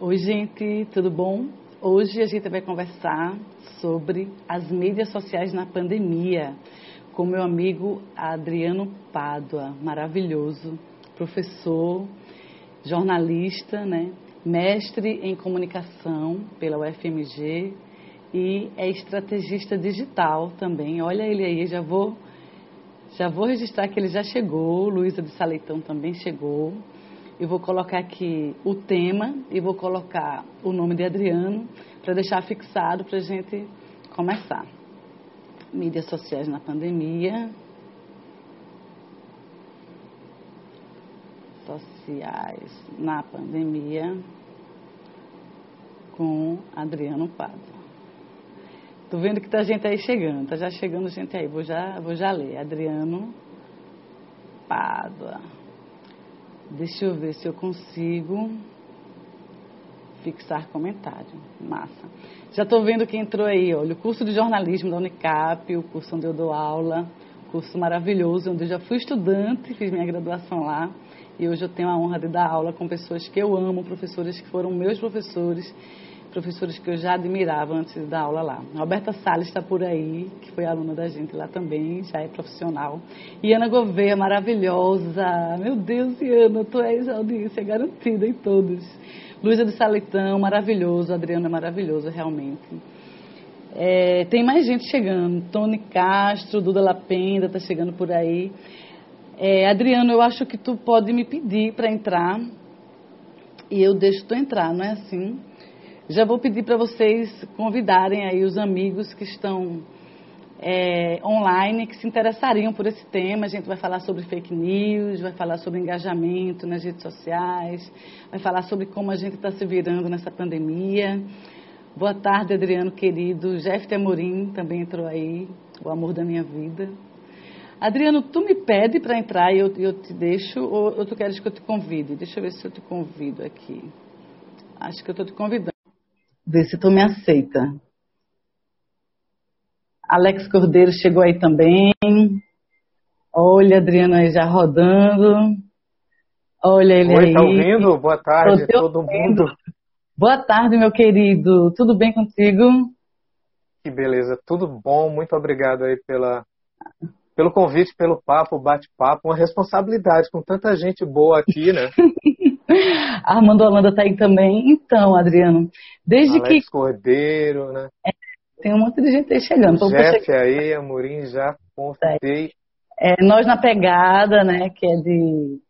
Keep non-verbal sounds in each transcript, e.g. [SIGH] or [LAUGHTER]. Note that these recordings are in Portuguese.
Oi, gente, tudo bom? Hoje a gente vai conversar sobre as mídias sociais na pandemia com meu amigo Adriano Pádua, maravilhoso, professor, jornalista, né? mestre em comunicação pela UFMG e é estrategista digital também. Olha ele aí, já vou já vou registrar que ele já chegou, Luísa de Saleitão também chegou. Eu vou colocar aqui o tema e vou colocar o nome de Adriano para deixar fixado para a gente começar. Mídias sociais na pandemia. Sociais na pandemia com Adriano Pádua. Tô vendo que tá gente aí chegando, tá já chegando gente aí. Vou já, vou já ler. Adriano Pádua. Deixa eu ver se eu consigo fixar comentário. Massa. Já estou vendo quem entrou aí, olha, o curso de jornalismo da Unicap, o curso onde eu dou aula, curso maravilhoso, onde eu já fui estudante, fiz minha graduação lá, e hoje eu tenho a honra de dar aula com pessoas que eu amo, professores que foram meus professores, professores que eu já admirava antes dar aula lá. Roberta Salles está por aí, que foi aluna da gente lá também, já é profissional. E Ana Gouveia, maravilhosa. Meu Deus, Ana, tu és audiência garantida em todos. Luísa de Salitão, maravilhoso. Adriano é maravilhoso, realmente. É, tem mais gente chegando. Tony Castro, Duda Lapenda está chegando por aí. É, Adriano, eu acho que tu pode me pedir para entrar e eu deixo tu entrar, não é assim? Já vou pedir para vocês convidarem aí os amigos que estão é, online que se interessariam por esse tema. A gente vai falar sobre fake news, vai falar sobre engajamento nas redes sociais, vai falar sobre como a gente está se virando nessa pandemia. Boa tarde, Adriano querido. Jeff Temorim também entrou aí, o amor da minha vida. Adriano, tu me pede para entrar e eu, eu, te deixo, ou, ou tu queres que eu te convide? Deixa eu ver se eu te convido aqui. Acho que eu estou te convidando. Vê se tu me aceita. Alex Cordeiro chegou aí também. Olha, Adriana aí já rodando. Olha ele Oi, aí. tá ouvindo? Boa tarde, todo mundo. Boa tarde, meu querido. Tudo bem contigo? Que beleza, tudo bom. Muito obrigado aí pela, pelo convite, pelo papo, bate-papo. Uma responsabilidade com tanta gente boa aqui, né? [LAUGHS] Armando Holanda tá aí também. Então, Adriano, desde Alex que. Cordeiro, né? É, tem um monte de gente aí chegando. O Jeff aí, Amorim, já convidei. É, nós na pegada, né, que é de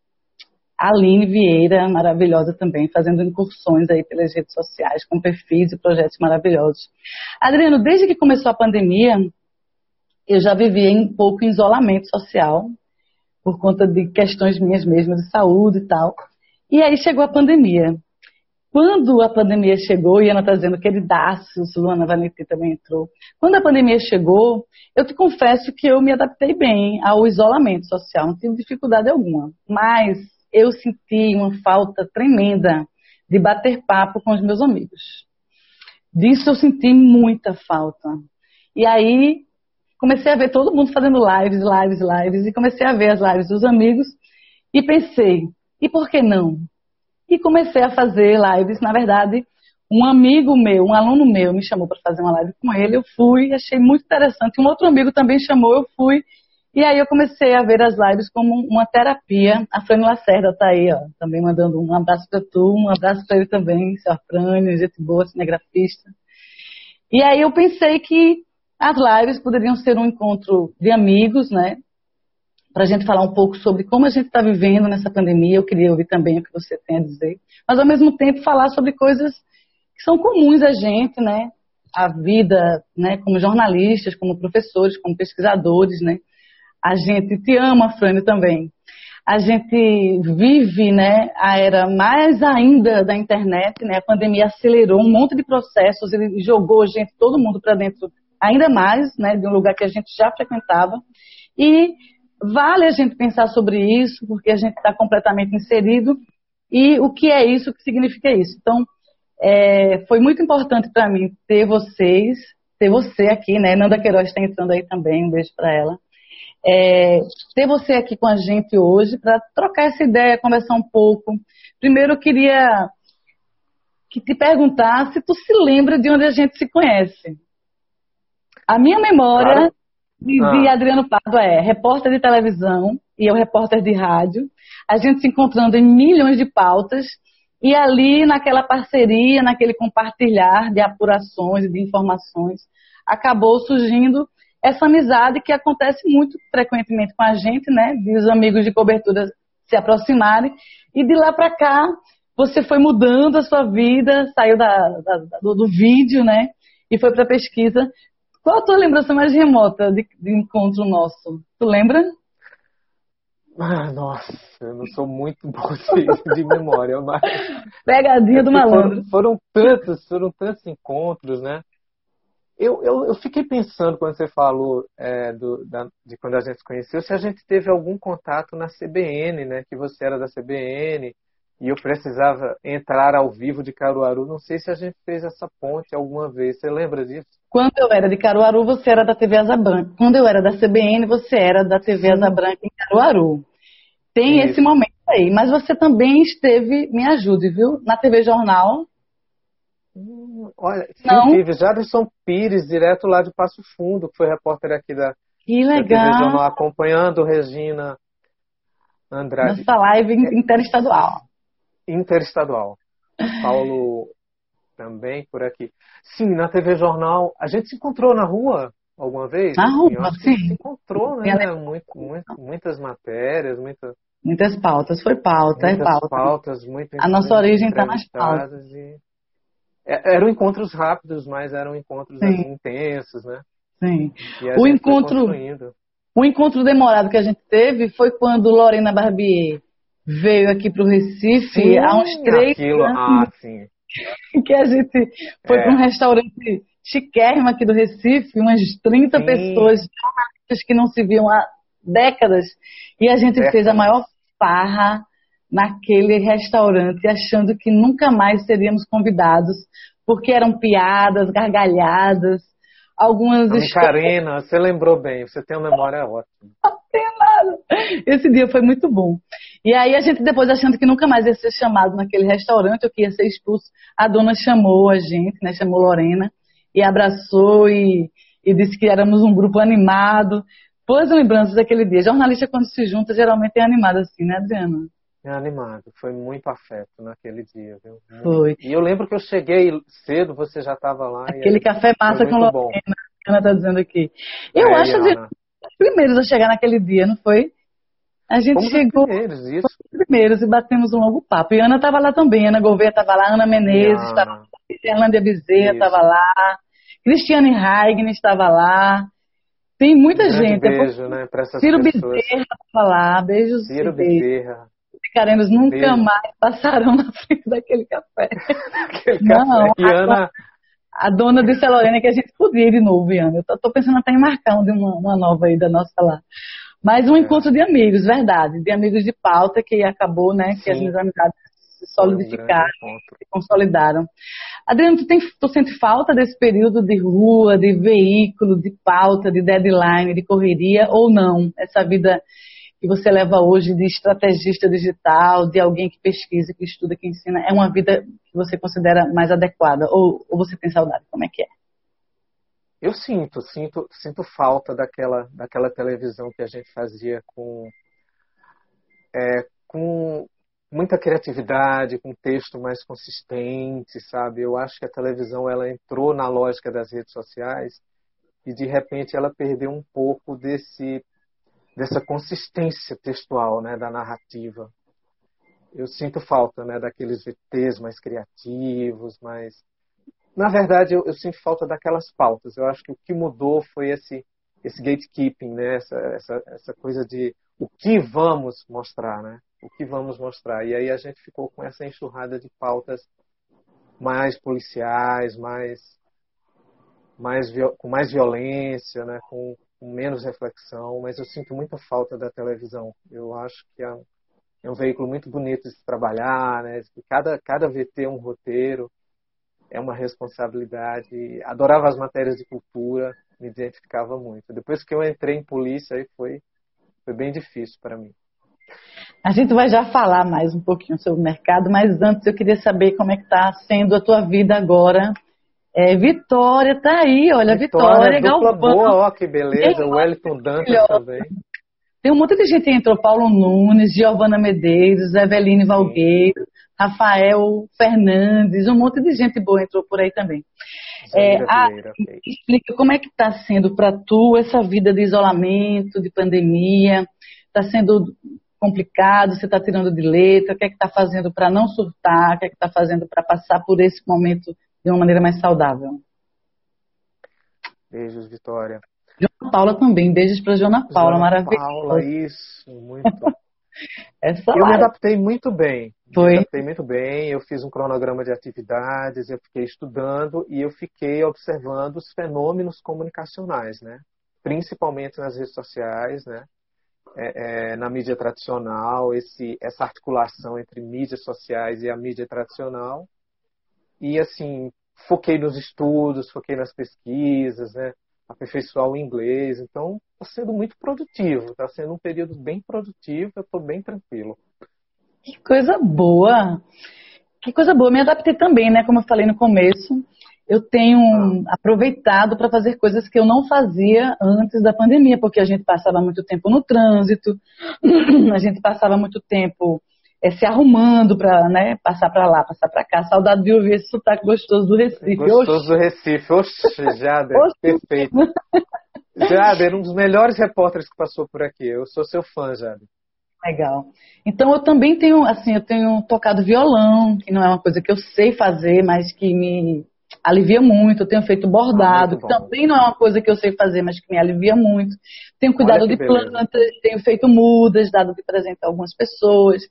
Aline Vieira, maravilhosa também, fazendo incursões aí pelas redes sociais, com perfis e projetos maravilhosos. Adriano, desde que começou a pandemia, eu já vivia um pouco em isolamento social, por conta de questões minhas mesmas de saúde e tal. E aí chegou a pandemia. Quando a pandemia chegou, e Ana está dizendo queridaços, Luana Vanetti também entrou. Quando a pandemia chegou, eu te confesso que eu me adaptei bem ao isolamento social, não tive dificuldade alguma. Mas eu senti uma falta tremenda de bater papo com os meus amigos. Disso eu senti muita falta. E aí comecei a ver todo mundo fazendo lives, lives, lives, e comecei a ver as lives dos amigos e pensei, e por que não? E comecei a fazer lives. Na verdade, um amigo meu, um aluno meu, me chamou para fazer uma live com ele. Eu fui, achei muito interessante. Um outro amigo também chamou, eu fui. E aí eu comecei a ver as lives como uma terapia. A Frânio Lacerda está aí, ó, também mandando um abraço para tu, um abraço para ele também, seu Frânio, gente boa, cinegrafista. E aí eu pensei que as lives poderiam ser um encontro de amigos, né? Para a gente falar um pouco sobre como a gente está vivendo nessa pandemia. Eu queria ouvir também o que você tem a dizer, mas ao mesmo tempo falar sobre coisas que são comuns a gente, né? A vida, né? Como jornalistas, como professores, como pesquisadores, né? A gente te ama, Frânio, também. A gente vive, né? A era mais ainda da internet, né? A pandemia acelerou um monte de processos, ele jogou gente, todo mundo para dentro, ainda mais, né? De um lugar que a gente já frequentava e Vale a gente pensar sobre isso, porque a gente está completamente inserido. E o que é isso, o que significa isso? Então, é, foi muito importante para mim ter vocês, ter você aqui, né? Nanda Queiroz está entrando aí também, um beijo para ela. É, ter você aqui com a gente hoje para trocar essa ideia, conversar um pouco. Primeiro, eu queria que te perguntar se tu se lembra de onde a gente se conhece. A minha memória claro. De, ah. Adriano Pardo é repórter de televisão e eu repórter de rádio. A gente se encontrando em milhões de pautas e ali naquela parceria, naquele compartilhar de apurações e de informações, acabou surgindo essa amizade que acontece muito frequentemente com a gente, né? De os amigos de cobertura se aproximarem. E de lá para cá, você foi mudando a sua vida, saiu da, da, do, do, vídeo, né? E foi para pesquisa. Qual a tua lembrança mais remota de, de encontro nosso? Tu lembra? Ah, nossa, eu não sou muito [LAUGHS] bom de, de memória, mas. [LAUGHS] Pegadinha do malandro. Foram, foram tantos, foram tantos encontros, né? Eu, eu, eu, fiquei pensando quando você falou é, do, da, de quando a gente se conheceu, se a gente teve algum contato na CBN, né? Que você era da CBN e eu precisava entrar ao vivo de Caruaru. Não sei se a gente fez essa ponte alguma vez. Você lembra disso? Quando eu era de Caruaru, você era da TV Asa Branca. Quando eu era da CBN, você era da TV Sim. Asa Branca em Caruaru. Tem Isso. esse momento aí. Mas você também esteve, me ajude, viu? Na TV Jornal Hum, olha, não. tive Jadson Pires, direto lá de Passo Fundo, que foi repórter aqui da, que legal. Da Jornal, acompanhando Regina Andrade. Nossa live interestadual. Interestadual. Paulo também por aqui. Sim, na TV Jornal. A gente se encontrou na rua alguma vez? Na rua, sim. Se encontrou, né? Muito, muito, muitas matérias, muitas. Muitas pautas, foi pauta, é muitas é pauta. pautas muitas, a nossa origem está nas pautas. E é, eram encontros rápidos, mas eram encontros assim, intensos, né? Sim. O encontro, o encontro demorado que a gente teve foi quando Lorena Barbier veio aqui para o Recife sim, há uns três aquilo, anos. Ah, sim. [LAUGHS] Que a gente foi é. para um restaurante chiquérrimo aqui do Recife, umas 30 sim. pessoas que não se viam há décadas, e a gente fez a maior farra naquele restaurante, achando que nunca mais seríamos convidados, porque eram piadas, gargalhadas, algumas histórias. Karina, você lembrou bem, você tem uma memória ótima. Não [LAUGHS] tem nada. Esse dia foi muito bom. E aí a gente depois achando que nunca mais ia ser chamado naquele restaurante, ou que ia ser expulso, a dona chamou a gente, né, chamou Lorena, e abraçou e, e disse que éramos um grupo animado. Boas lembranças daquele dia. Jornalista quando se junta geralmente é animado assim, né, Adriana? Animado, foi muito afeto naquele dia, viu? Foi. E eu lembro que eu cheguei cedo, você já estava lá. Aquele café massa com Lorena, a Ana está dizendo aqui. Eu é, acho que os primeiros a chegar naquele dia, não foi? A gente Fomos chegou. Os primeiros, isso. Os primeiros e batemos um longo papo. E Ana estava lá também, Ana Gouveia estava lá, Ana Menezes estava lá, Erlândia Bezerra estava lá, Cristiane Haigner estava lá. Tem muita um gente. Beijo, né, para essas Ciro pessoas. Bezerra estava lá, beijos. Ciro Bezerra picarenos nunca mais passarão na frente daquele café. Não, café. A, Ana... a dona disse a Lorena que a gente podia ir de novo, Ana. Eu tô, tô, pensando até em marcar uma, uma nova aí da nossa lá. Mas um é. encontro de amigos, verdade. De amigos de pauta que acabou, né? Sim. Que as minhas amizades se solidificaram, um se consolidaram. Adriano, tu, tem, tu sente falta desse período de rua, de veículo, de pauta, de deadline, de correria ou não? Essa vida que você leva hoje de estrategista digital, de alguém que pesquisa, que estuda, que ensina, é uma vida que você considera mais adequada? Ou, ou você tem saudade? Como é que é? Eu sinto, sinto, sinto falta daquela, daquela televisão que a gente fazia com, é, com muita criatividade, com texto mais consistente, sabe? Eu acho que a televisão ela entrou na lógica das redes sociais e de repente ela perdeu um pouco desse dessa consistência textual, né, da narrativa. Eu sinto falta, né, daqueles VTs mais criativos, mais na verdade eu, eu, sinto falta daquelas pautas. Eu acho que o que mudou foi esse esse gatekeeping, né, essa, essa essa coisa de o que vamos mostrar, né? O que vamos mostrar. E aí a gente ficou com essa enxurrada de pautas mais policiais, mais mais com mais violência, né, com menos reflexão, mas eu sinto muita falta da televisão. Eu acho que é, é um veículo muito bonito de se trabalhar, né? Cada, cada VT é um roteiro, é uma responsabilidade. Adorava as matérias de cultura, me identificava muito. Depois que eu entrei em polícia, aí foi, foi bem difícil para mim. A gente vai já falar mais um pouquinho sobre o mercado, mas antes eu queria saber como é que está sendo a tua vida agora. É, Vitória tá aí, olha, Vitória, Vitória Galvão. boa, ó, que beleza, o Wellington Dantas também. Tem um monte de gente que entrou, Paulo Nunes, Giovana Medeiros, Eveline Valgueiro, Rafael Fernandes, um monte de gente boa entrou por aí também. É, a. Explica como é que está sendo para tu essa vida de isolamento, de pandemia, está sendo complicado, você está tirando de letra, o que é que está fazendo para não surtar, o que é que está fazendo para passar por esse momento de uma maneira mais saudável? Beijos, Vitória. Joana Paula também, beijos para Joana Paula, maravilhosa. Paula, isso, muito. [LAUGHS] Essa eu me adaptei muito bem. Foi. Me adaptei muito bem. Eu fiz um cronograma de atividades, eu fiquei estudando e eu fiquei observando os fenômenos comunicacionais, né? Principalmente nas redes sociais, né? É, é, na mídia tradicional, esse, essa articulação entre mídias sociais e a mídia tradicional. E assim, foquei nos estudos, foquei nas pesquisas, né? aperfeiçoar o inglês. Então, está sendo muito produtivo, está sendo um período bem produtivo, eu estou bem tranquilo. Que coisa boa! Que coisa boa, me adaptei também, né? Como eu falei no começo, eu tenho aproveitado para fazer coisas que eu não fazia antes da pandemia, porque a gente passava muito tempo no trânsito, [CLEARS THROAT] a gente passava muito tempo é, se arrumando para né, passar para lá, passar para cá. Saudade de ouvir esse sotaque gostoso do Recife. Gostoso Oxi. do Recife. Oxe, [LAUGHS] Jader, Oxi. perfeito. Jader, um dos melhores repórteres que passou por aqui. Eu sou seu fã, Jader. Legal. Então eu também tenho, assim, eu tenho tocado violão, que não é uma coisa que eu sei fazer, mas que me alivia muito. Eu tenho feito bordado, ah, que também não é uma coisa que eu sei fazer, mas que me alivia muito. Tenho cuidado de plantas, tenho feito mudas, dado de presente a algumas pessoas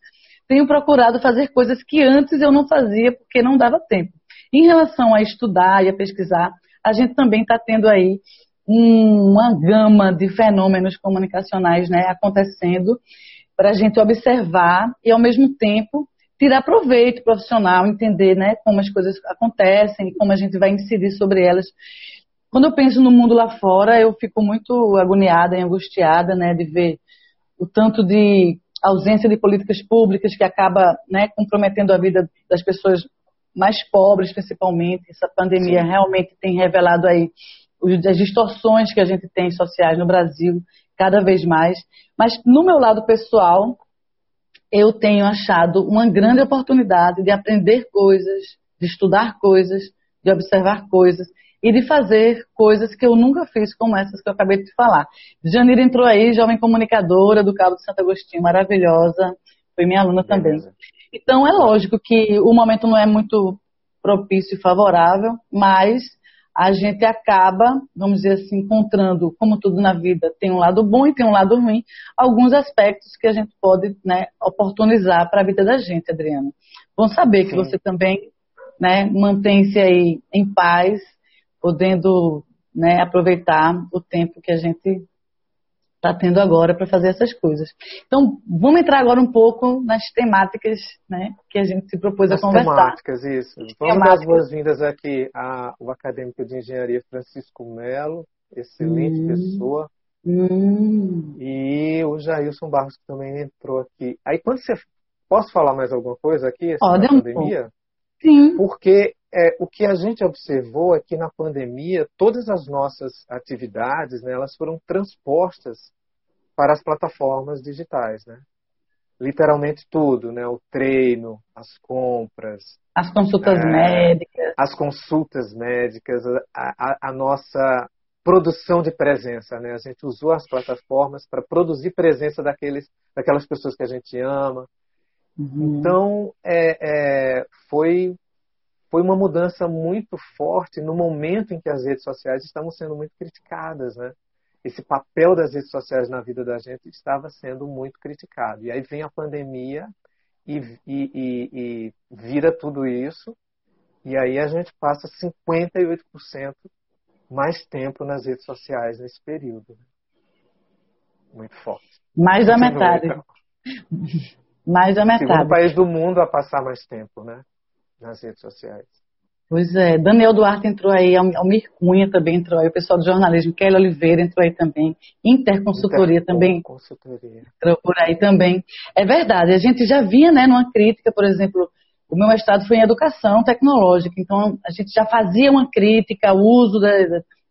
tenho procurado fazer coisas que antes eu não fazia porque não dava tempo. Em relação a estudar e a pesquisar, a gente também está tendo aí uma gama de fenômenos comunicacionais né, acontecendo para a gente observar e, ao mesmo tempo, tirar proveito profissional, entender né, como as coisas acontecem e como a gente vai incidir sobre elas. Quando eu penso no mundo lá fora, eu fico muito agoniada e angustiada né, de ver o tanto de ausência de políticas públicas que acaba né, comprometendo a vida das pessoas mais pobres, principalmente. Essa pandemia Sim. realmente tem revelado aí as distorções que a gente tem sociais no Brasil cada vez mais. Mas no meu lado pessoal, eu tenho achado uma grande oportunidade de aprender coisas, de estudar coisas, de observar coisas e de fazer coisas que eu nunca fiz, como essas que eu acabei de falar. Janira entrou aí, jovem comunicadora do Cabo de Santo Agostinho, maravilhosa, foi minha aluna também. Então é lógico que o momento não é muito propício e favorável, mas a gente acaba, vamos dizer assim, encontrando, como tudo na vida, tem um lado bom e tem um lado ruim, alguns aspectos que a gente pode né, oportunizar para a vida da gente, Adriano. Bom saber Sim. que você também né, mantém-se aí em paz, podendo né, aproveitar o tempo que a gente está tendo agora para fazer essas coisas. Então, vamos entrar agora um pouco nas temáticas né, que a gente se propôs As a conversar. Temáticas, isso. Vamos temáticas. dar as boas-vindas aqui ao acadêmico de engenharia Francisco Melo, excelente hum. pessoa. Hum. E o Jailson Barros também entrou aqui. Aí quando você. Posso falar mais alguma coisa aqui? Pode, um pandemia? Sim. Porque é, o que a gente observou é que na pandemia todas as nossas atividades né, elas foram transpostas para as plataformas digitais, né? Literalmente tudo, né? O treino, as compras, as consultas é, médicas, as consultas médicas, a, a, a, nossa produção de presença, né? A gente usou as plataformas para produzir presença daqueles, daquelas pessoas que a gente ama. Uhum. Então, é, é, foi foi uma mudança muito forte no momento em que as redes sociais estavam sendo muito criticadas, né? Esse papel das redes sociais na vida da gente estava sendo muito criticado. E aí vem a pandemia e, e, e, e vira tudo isso, e aí a gente passa 58% mais tempo nas redes sociais nesse período. Né? Muito forte. Mais da metade. [LAUGHS] Mais da metade. Segundo país do mundo a passar mais tempo, né? nas redes sociais. Pois é, Daniel Duarte entrou aí, Almir Cunha também entrou aí, o pessoal do jornalismo, Kelly Oliveira entrou aí também, Interconsultoria também Consultoria. entrou por aí também. É verdade, a gente já vinha né, numa crítica, por exemplo, o meu mestrado foi em educação tecnológica, então a gente já fazia uma crítica ao uso da,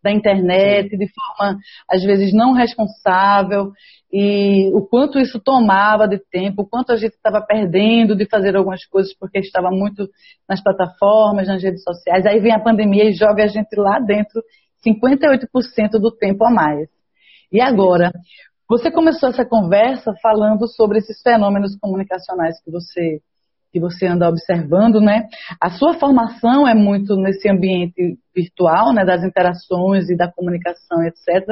da internet de forma, às vezes, não responsável, e o quanto isso tomava de tempo, o quanto a gente estava perdendo de fazer algumas coisas porque estava muito nas plataformas, nas redes sociais. Aí vem a pandemia e joga a gente lá dentro 58% do tempo a mais. E agora, você começou essa conversa falando sobre esses fenômenos comunicacionais que você que você anda observando, né? A sua formação é muito nesse ambiente virtual, né? Das interações e da comunicação, etc.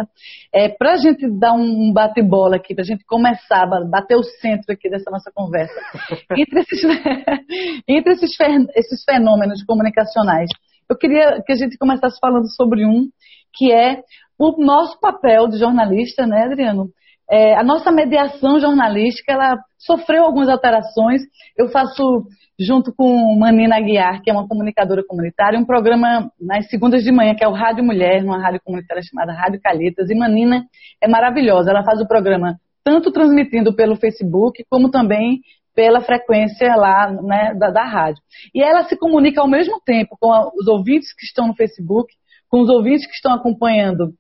É, para a gente dar um bate-bola aqui, para a gente começar a bater o centro aqui dessa nossa conversa, [LAUGHS] entre, esses, [LAUGHS] entre esses, esses fenômenos comunicacionais, eu queria que a gente começasse falando sobre um que é o nosso papel de jornalista, né, Adriano? É, a nossa mediação jornalística ela sofreu algumas alterações. Eu faço, junto com Manina Aguiar, que é uma comunicadora comunitária, um programa nas segundas de manhã, que é o Rádio Mulher, numa rádio comunitária chamada Rádio Calhetas. E Manina é maravilhosa. Ela faz o programa tanto transmitindo pelo Facebook, como também pela frequência lá né, da, da rádio. E ela se comunica ao mesmo tempo com a, os ouvintes que estão no Facebook, com os ouvintes que estão acompanhando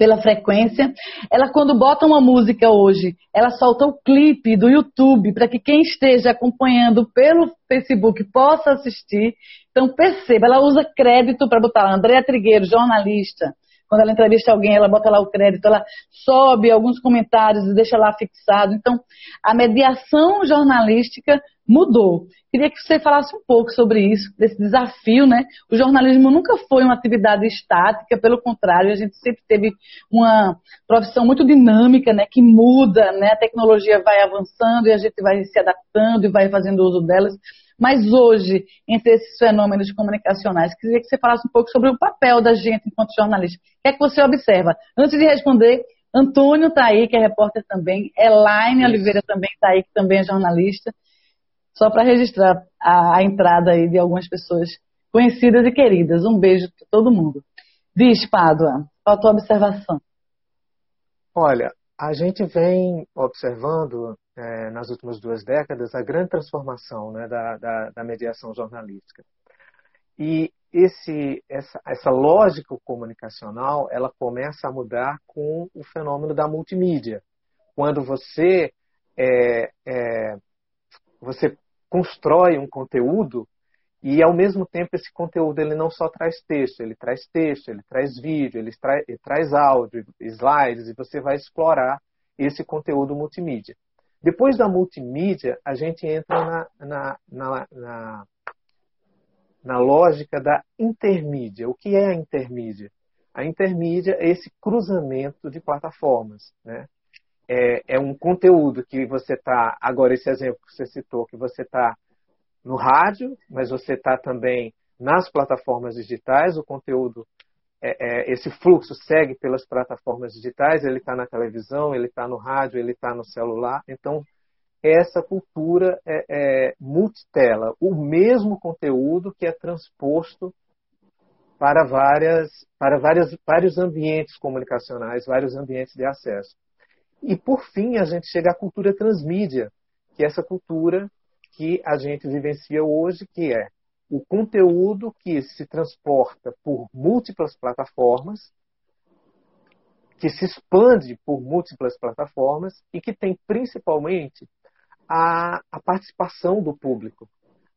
pela frequência. Ela, quando bota uma música hoje, ela solta o clipe do YouTube para que quem esteja acompanhando pelo Facebook possa assistir. Então, perceba, ela usa crédito para botar. Andréa Trigueiro, jornalista. Quando ela entrevista alguém, ela bota lá o crédito, ela sobe alguns comentários e deixa lá fixado. Então, a mediação jornalística mudou. Queria que você falasse um pouco sobre isso, desse desafio, né? O jornalismo nunca foi uma atividade estática, pelo contrário, a gente sempre teve uma profissão muito dinâmica, né? Que muda, né? A tecnologia vai avançando e a gente vai se adaptando e vai fazendo uso delas. Mas hoje, entre esses fenômenos comunicacionais, queria que você falasse um pouco sobre o papel da gente enquanto jornalista. O que é que você observa? Antes de responder, Antônio está aí, que é repórter também, Elaine Oliveira também está aí, que também é jornalista só para registrar a, a, entrada aí de algumas pessoas conhecidas e queridas. Um beijo para todo mundo. Diz, Pádua, qual a tua observação? Olha, a gente vem observando é, nas últimas duas décadas a grande transformação né, da, da, da, mediação jornalística. E esse, essa, essa lógica comunicacional ela começa a mudar com o fenômeno da multimídia. Quando você é, é, você constrói um conteúdo e ao mesmo tempo esse conteúdo ele não só traz texto, ele traz texto, ele traz vídeo, ele, tra ele traz áudio, slides e você vai explorar esse conteúdo multimídia. Depois da multimídia, a gente entra na, na, na, na, na lógica da intermídia. O que é a intermídia? A intermídia é esse cruzamento de plataformas. Né? é, é um conteúdo que você está, agora esse exemplo que você citou, que você está no rádio, mas você está também nas plataformas digitais, o conteúdo, é, é, esse fluxo segue pelas plataformas digitais, ele está na televisão, ele está no rádio, ele está no celular. Então, essa cultura é, é, multitela, o mesmo conteúdo que é transposto para, várias, para várias, vários ambientes comunicacionais, vários ambientes de acesso. E, por fim, a gente chega à cultura transmídia, que é essa cultura que a gente vivencia hoje, que é o conteúdo que se transporta por múltiplas plataformas, que se expande por múltiplas plataformas e que tem principalmente a, a participação do público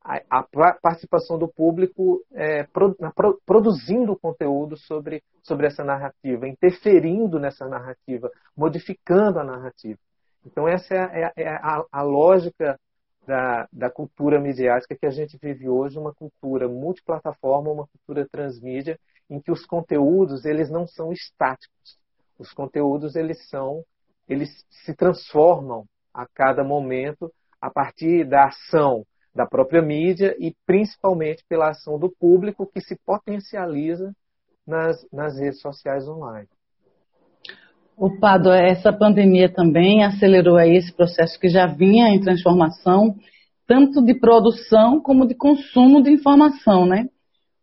a, a participação do público é, pro, na, pro, produzindo conteúdo sobre, sobre essa narrativa, interferindo nessa narrativa, modificando a narrativa. Então, essa é, é, é a, a, lógica da, da cultura midiática que a gente vive hoje, uma cultura multiplataforma, uma cultura transmídia, em que os conteúdos eles não são estáticos. Os conteúdos eles são, eles se transformam a cada momento a partir da ação da própria mídia e principalmente pela ação do público que se potencializa nas, nas redes sociais online. O Pado, essa pandemia também acelerou aí esse processo que já vinha em transformação, tanto de produção como de consumo de informação, né?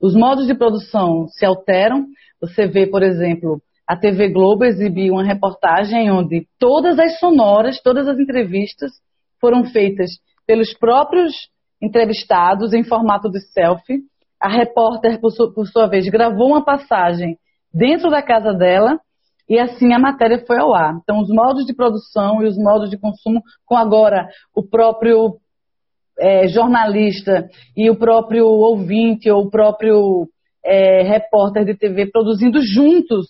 os modos de produção se alteram. Você vê, por exemplo, a TV Globo exibiu uma reportagem onde todas as sonoras, todas as entrevistas foram feitas pelos próprios entrevistados em formato de selfie. A repórter, por, sua vez, gravou uma passagem dentro da casa dela e assim a matéria foi ao ar. Então, os modos de produção e os modos de consumo, com agora o próprio é, jornalista e o próprio ouvinte ou o próprio é, repórter de TV produzindo juntos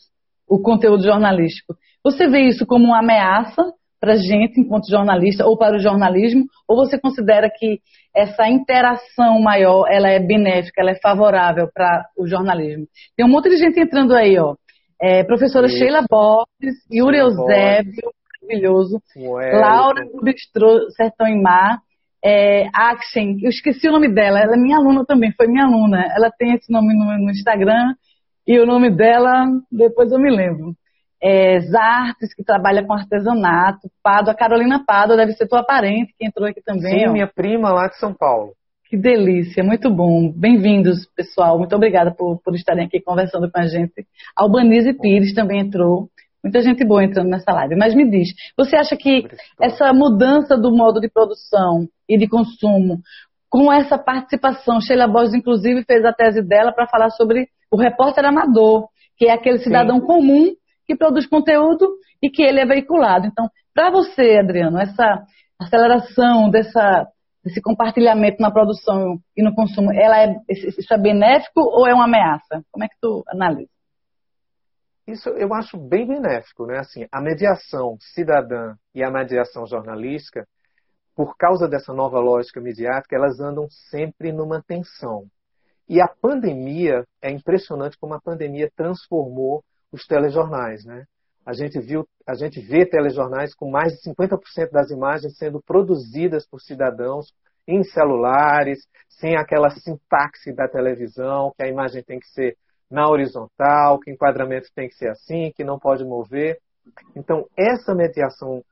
o conteúdo jornalístico. Você vê isso como uma ameaça para a gente, enquanto jornalista, ou para o jornalismo, ou você considera que essa interação maior, ela é benéfica, ela é favorável para o jornalismo? Tem um monte de gente entrando aí, ó. É, professora Isso. Sheila Borges, Yuri Eusébio, maravilhoso, Laura do Bistrô Sertão em Mar, é, Action, eu esqueci o nome dela, ela é minha aluna também, foi minha aluna. Ela tem esse nome no, no Instagram e o nome dela, depois eu me lembro é, Zartes, que trabalha com artesanato, Pado, a Carolina Pado deve ser tua parente, que entrou aqui também. Sim, ó. minha prima lá de São Paulo. Que delícia, muito bom. Bem-vindos, pessoal. Muito obrigada por, por estarem aqui conversando com a gente. Albanise Pires também entrou. Muita gente boa entrando nessa live. Mas me diz, você acha que essa mudança do modo de produção e de consumo, com essa participação, Sheila Borges, inclusive, fez a tese dela para falar sobre o repórter amador, que é aquele cidadão Sim. comum que produz conteúdo e que ele é veiculado. Então, para você, Adriano, essa aceleração dessa, desse compartilhamento na produção e no consumo, ela é, isso é benéfico ou é uma ameaça? Como é que tu analisa? Isso eu acho bem benéfico, né? Assim, a mediação cidadã e a mediação jornalística, por causa dessa nova lógica midiática, elas andam sempre numa tensão. E a pandemia, é impressionante como a pandemia transformou os telejornais, né? A gente viu, a gente vê telejornais com mais de 50% das imagens sendo produzidas por cidadãos em celulares, sem aquela sintaxe da televisão, que a imagem tem que ser na horizontal, que o enquadramento tem que ser assim, que não pode mover. Então, essa mediação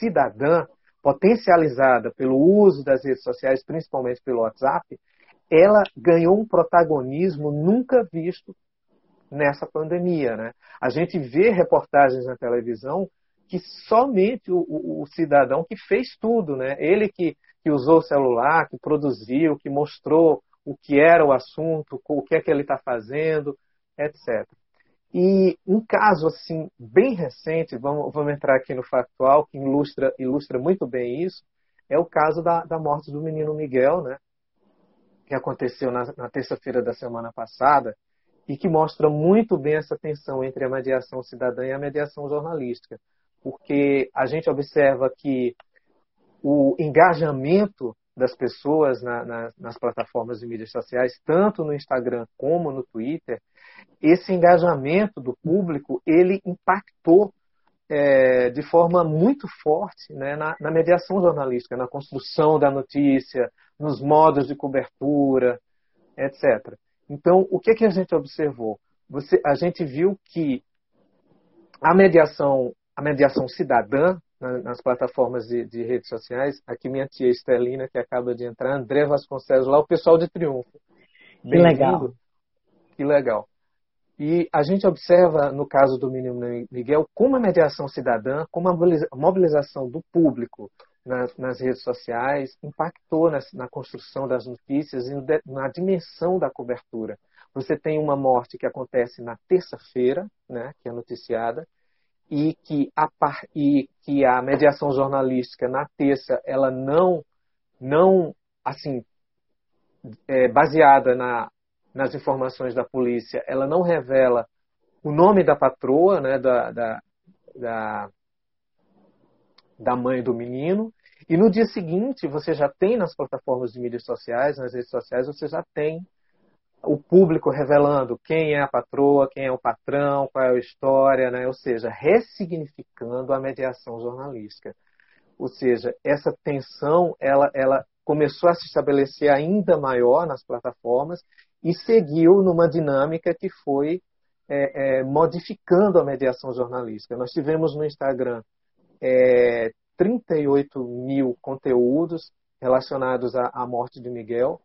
cidadã, potencializada pelo uso das redes sociais, principalmente pelo WhatsApp, ela ganhou um protagonismo nunca visto nessa pandemia. Né? A gente vê reportagens na televisão que somente o, o, o cidadão que fez tudo, né? ele que, que usou o celular, que produziu, que mostrou o que era o assunto, o que é que ele está fazendo, etc. E um caso assim bem recente, vamos, vamos entrar aqui no factual, que ilustra, ilustra muito bem isso, é o caso da, da morte do menino Miguel, né? que aconteceu na, na terça-feira da semana passada, e que mostra muito bem essa tensão entre a mediação cidadã e a mediação jornalística, porque a gente observa que o engajamento das pessoas na, na, nas plataformas de mídias sociais, tanto no Instagram como no Twitter, esse engajamento do público ele impactou é, de forma muito forte né, na, na, mediação jornalística, na construção da notícia, nos modos de cobertura, etc. Então, o que, que a gente observou? Você, a gente viu que a mediação, a mediação cidadã nas plataformas de, de, redes sociais, aqui minha tia Estelina, que acaba de entrar, André Vasconcelos, lá o pessoal de Triunfo. Que legal. Que legal. E a gente observa, no caso do menino Miguel, como a mediação cidadã, como a mobilização do público nas, nas redes sociais, impactou na, construção das notícias e na dimensão da cobertura. Você tem uma morte que acontece na terça-feira, né, que é noticiada, e que, a, e que a mediação jornalística na terça ela não, não assim, é, baseada na, nas informações da polícia, ela não revela o nome da patroa, né, da, da, da, da mãe do menino, e no dia seguinte, você já tem nas plataformas de mídias sociais, nas redes sociais, você já tem o público revelando quem é a patroa, quem é o patrão, qual é a história, né? ou seja, ressignificando a mediação jornalística. Ou seja, essa tensão ela, ela começou a se estabelecer ainda maior nas plataformas e seguiu numa dinâmica que foi é, é, modificando a mediação jornalística. Nós tivemos no Instagram é, 38 mil conteúdos relacionados à, à morte de Miguel.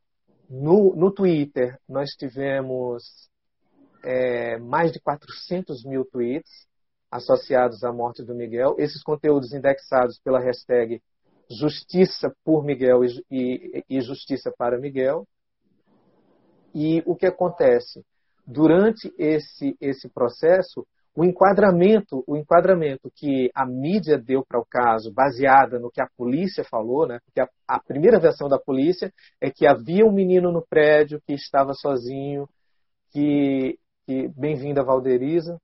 No, no Twitter, nós tivemos é, mais de 400 mil tweets associados à morte do Miguel. Esses conteúdos indexados pela hashtag Justiça por Miguel e, e, e Justiça para Miguel. E o que acontece? Durante esse, esse processo, o enquadramento, o enquadramento que a mídia deu para o caso, baseada no que a polícia falou, né? Porque a, a, primeira versão da polícia é que havia um menino no prédio que estava sozinho, que, que bem-vinda Valderiza,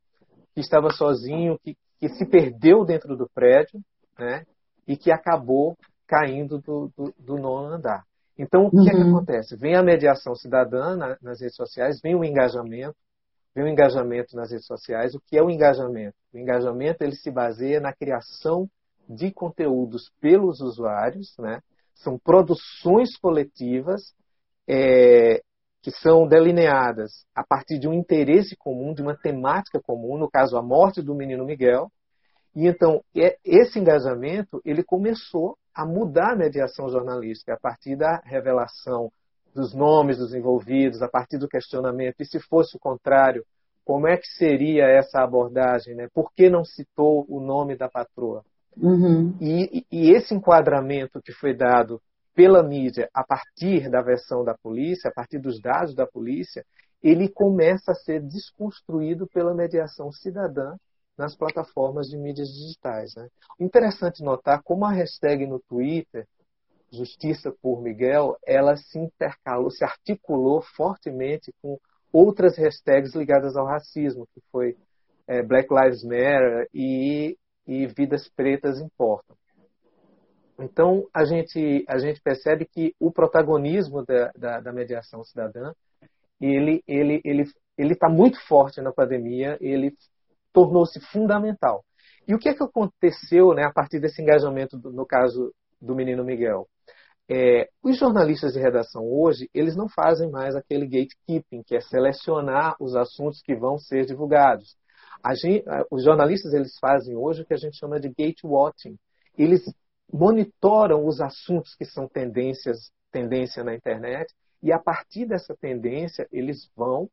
que estava sozinho, que, que se perdeu dentro do prédio, né? E que acabou caindo do, do, do nono andar. Então, o que, uhum. é que uhum. acontece? Vem a mediação cidadã na, nas redes sociais, vem o engajamento, o engajamento nas redes sociais. O que é o engajamento? O engajamento ele se baseia na criação de conteúdos pelos usuários, né? São produções coletivas é, que são delineadas a partir de um interesse comum, de uma temática comum, no caso a morte do menino Miguel. E então esse engajamento ele começou a mudar a mediação jornalística a partir da revelação dos nomes dos envolvidos, a partir do questionamento. E se fosse o contrário, como é que seria essa abordagem? Né? Por que não citou o nome da patroa? Uhum. E, e, esse enquadramento que foi dado pela mídia a partir da versão da polícia, a partir dos dados da polícia, ele começa a ser desconstruído pela mediação cidadã nas plataformas de mídias digitais. Né? Interessante notar como a hashtag no Twitter Justiça por Miguel, ela se intercalou, se articulou fortemente com outras hashtags ligadas ao racismo, que foi é, Black Lives Matter e, e Vidas Pretas Importam. Então, a gente, a gente percebe que o protagonismo da, da, da mediação cidadã, ele ele ele ele está muito forte na pandemia, ele tornou-se fundamental. E o que é que aconteceu né, a partir desse engajamento, do, no caso do menino Miguel? É, os jornalistas de redação hoje, eles não fazem mais aquele gatekeeping, que é selecionar os assuntos que vão ser divulgados. Gente, os jornalistas eles fazem hoje o que a gente chama de gatewatching. Eles monitoram os assuntos que são tendências, tendência na internet e a partir dessa tendência eles vão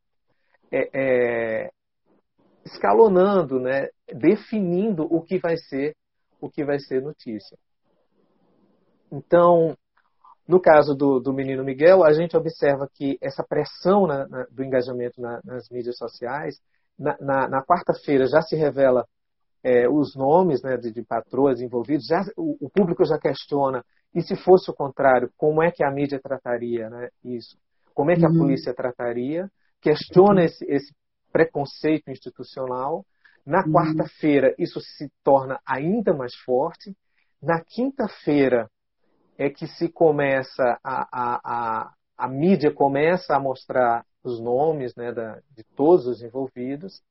é, é, escalonando, né, definindo o que vai ser o que vai ser notícia. Então, no caso do, do menino Miguel, a gente observa que essa pressão na, na, do engajamento na, nas mídias sociais, na, quarta-feira já se revela é, os nomes né, de, de, patroas envolvidos, já, o, o, público já questiona, e se fosse o contrário, como é que a mídia trataria né, isso? Como é que a uhum. polícia trataria? Questiona esse, esse preconceito institucional. Na uhum. quarta-feira, isso se torna ainda mais forte. Na quinta-feira, é que se começa a, a, a, a mídia começa a mostrar os nomes né, da, de todos os envolvidos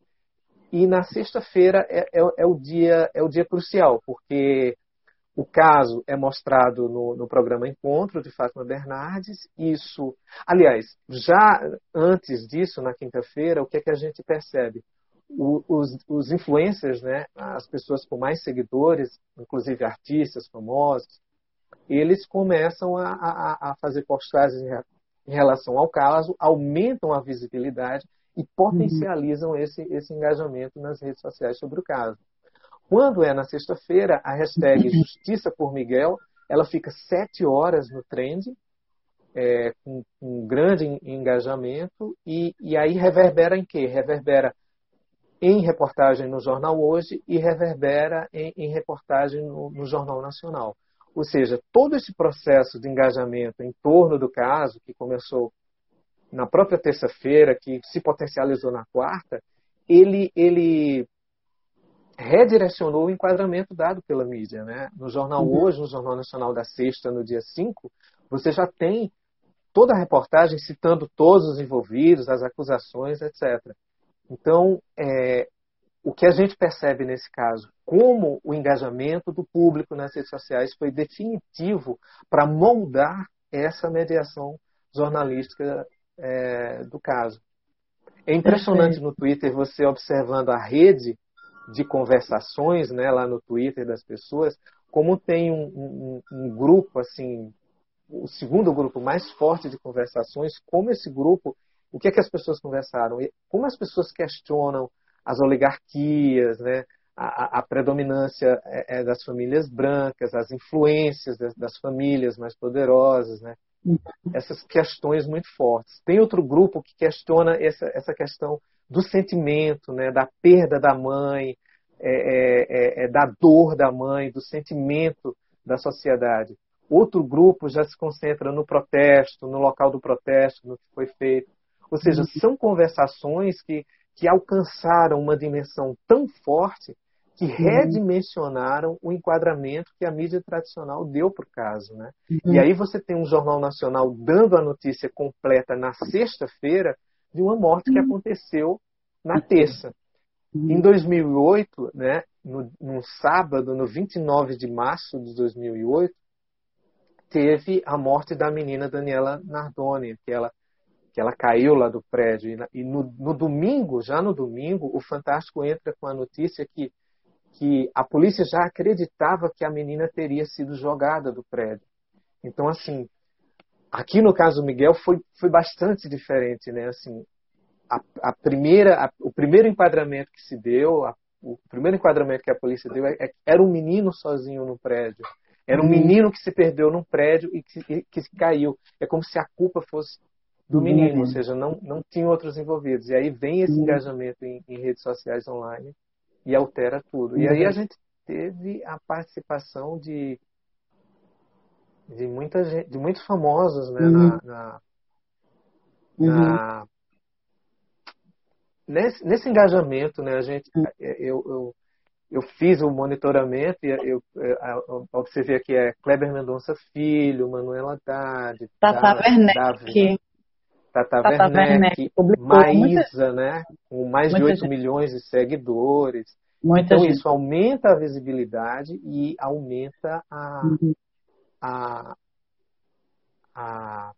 e na sexta-feira é, é, é, o dia é o dia crucial porque o caso é mostrado no, no programa Encontro de Fátima Bernardes isso aliás já antes disso na quinta-feira o que é que a gente percebe? O, os, os influencers né as pessoas com mais seguidores inclusive artistas famosos eles começam a, a, a fazer postagens em relação ao caso, aumentam a visibilidade e potencializam uhum. esse, esse engajamento nas redes sociais sobre o caso. Quando é na sexta-feira, a hashtag Justiça por Miguel, ela fica sete horas no trend, é, com, com, um grande engajamento, e, e aí reverbera em quê? Reverbera em reportagem no Jornal Hoje e reverbera em, em reportagem no, no Jornal Nacional. Ou seja, todo esse processo de engajamento em torno do caso, que começou na própria terça-feira, que se potencializou na quarta, ele, ele redirecionou o enquadramento dado pela mídia. Né? No jornal uhum. Hoje, no Jornal Nacional da Sexta, no dia 5, você já tem toda a reportagem citando todos os envolvidos, as acusações, etc. Então, é, o que a gente percebe nesse caso, como o engajamento do público nas redes sociais foi definitivo para moldar essa mediação jornalística é, do caso. É impressionante no Twitter você observando a rede de conversações né, lá no Twitter das pessoas, como tem um, um, um grupo assim o segundo grupo mais forte de conversações, como esse grupo, o que é que as pessoas conversaram? Como as pessoas questionam as oligarquias, né? a, a, predominância é, é das famílias brancas, as influências das, das famílias mais poderosas, né? Uhum. essas questões muito fortes. Tem outro grupo que questiona essa, essa questão do sentimento, né? da perda da mãe, é, é, é, é, da dor da mãe, do sentimento da sociedade. Outro grupo já se concentra no protesto, no local do protesto, no que foi feito. Ou seja, uhum. são conversações que, que alcançaram uma dimensão tão forte que uhum. redimensionaram o enquadramento que a mídia tradicional deu para o caso. Né? Uhum. E aí você tem um jornal nacional dando a notícia completa na sexta-feira de uma morte que uhum. aconteceu na terça. Uhum. Em 2008, né, no, no sábado, no 29 de março de 2008, teve a morte da menina Daniela Nardoni, que ela, que ela caiu lá do prédio. E, no, no, domingo, já no domingo, o Fantástico entra com a notícia que que a polícia já acreditava que a menina teria sido jogada do prédio. Então, assim, aqui no caso do Miguel foi, foi bastante diferente, né? Assim, a, a primeira, a, o primeiro enquadramento que se deu, a, o primeiro enquadramento que a polícia deu é, é, era um menino sozinho no prédio. Era um uhum. menino que se perdeu num prédio e que, e, que caiu. É como se a culpa fosse do menino, ou seja, não, não tinha outros envolvidos. E aí vem esse uhum. engajamento em, em redes sociais online e altera tudo. E aí a uhum. gente teve a participação de de muita gente, de muitos famosos, né, uhum. na, na, na uhum. nesse, nesse, engajamento, né, a gente, uhum. é, eu, eu, eu fiz o monitoramento e eu, eu, observei aqui é Kleber Mendonça Filho, Manuela Haddad, Tata Werneck, Tata, Tata Werneck, Maísa, né? Com mais de 8 gente. milhões de seguidores. Muita então, gente. isso aumenta a visibilidade e aumenta a, uhum. a, a,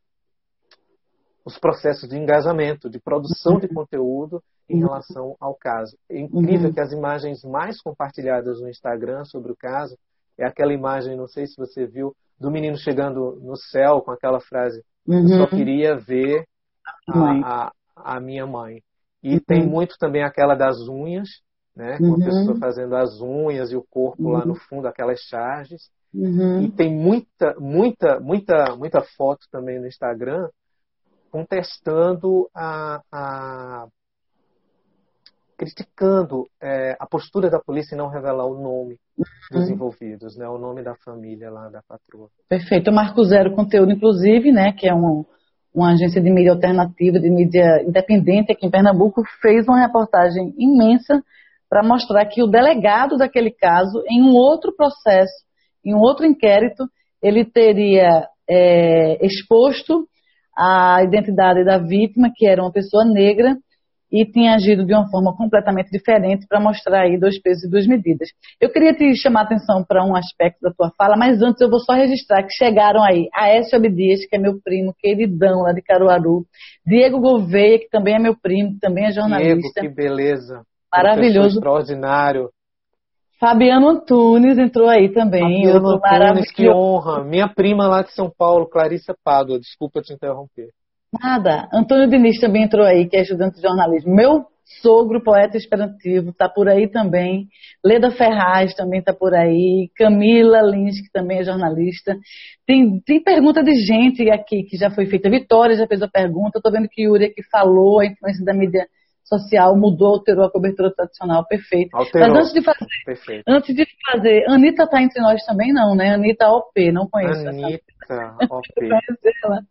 os processos de engajamento, de produção de uhum. conteúdo em uhum. relação ao caso. É incrível uhum. que as imagens mais compartilhadas no Instagram sobre o caso é aquela imagem, não sei se você viu, do menino chegando no céu com aquela frase: Eu só uhum. queria ver a, a, a minha mãe. E uhum. tem muito também aquela das unhas, né? Com uhum. a pessoa fazendo as unhas e o corpo uhum. lá no fundo, aquelas charges. Uhum. E tem muita, muita, muita, muita foto também no Instagram contestando a, a criticando é, a postura da polícia em não revelar o nome dos uhum. envolvidos, né, o nome da família lá da patroa. Perfeito. O Marco Zero Conteúdo, inclusive, né, que é um, uma agência de mídia alternativa, de mídia independente aqui em Pernambuco, fez uma reportagem imensa para mostrar que o delegado daquele caso, em um outro processo, em um outro inquérito, ele teria é, exposto a identidade da vítima, que era uma pessoa negra, e tinha agido de uma forma completamente diferente para mostrar aí dois pesos e duas medidas. Eu queria te chamar a atenção para um aspecto da tua fala, mas antes eu vou só registrar que chegaram aí a Aécio Abdias, que é meu primo, queridão lá de Caruaru, Diego Gouveia, que também é meu primo, também é jornalista. Diego, que beleza. Maravilhoso. Extraordinário. Fabiano Antunes entrou aí também. Fabiano Antunes, que honra. Minha prima lá de São Paulo, Clarissa Pádua. Desculpa te interromper. Nada. Antônio Diniz também entrou aí, que é estudante de jornalismo. Meu sogro, poeta esperantivo, está por aí também. Leda Ferraz também está por aí. Camila Lins, que também é jornalista. Tem, tem pergunta de gente aqui que já foi feita. Vitória já fez a pergunta. Estou vendo que Yuri aqui falou a influência da mídia social mudou, alterou a cobertura tradicional, perfeito. Alterou. Mas antes de fazer, perfeito. antes de fazer, Anitta está entre nós também não, né? Anitta OP, não conheço. Anitta [LAUGHS] OP. ela.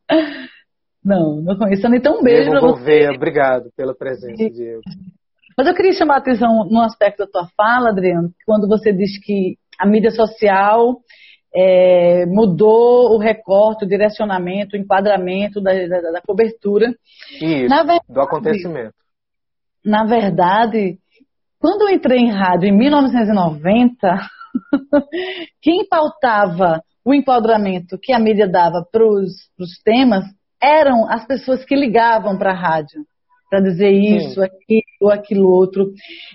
Não, não conheço. Anitta, um beijo para você. Obrigado pela presença, Diego. Mas eu queria chamar a atenção num aspecto da tua fala, Adriano, quando você diz que a mídia social é, mudou o recorte, o direcionamento, o enquadramento da, da, da cobertura. Isso, verdade, do acontecimento na verdade, quando eu entrei em rádio em 1990, [LAUGHS] quem pautava o enquadramento que a mídia dava para os temas eram as pessoas que ligavam para a rádio para dizer isso, Sim. aquilo, aquilo outro.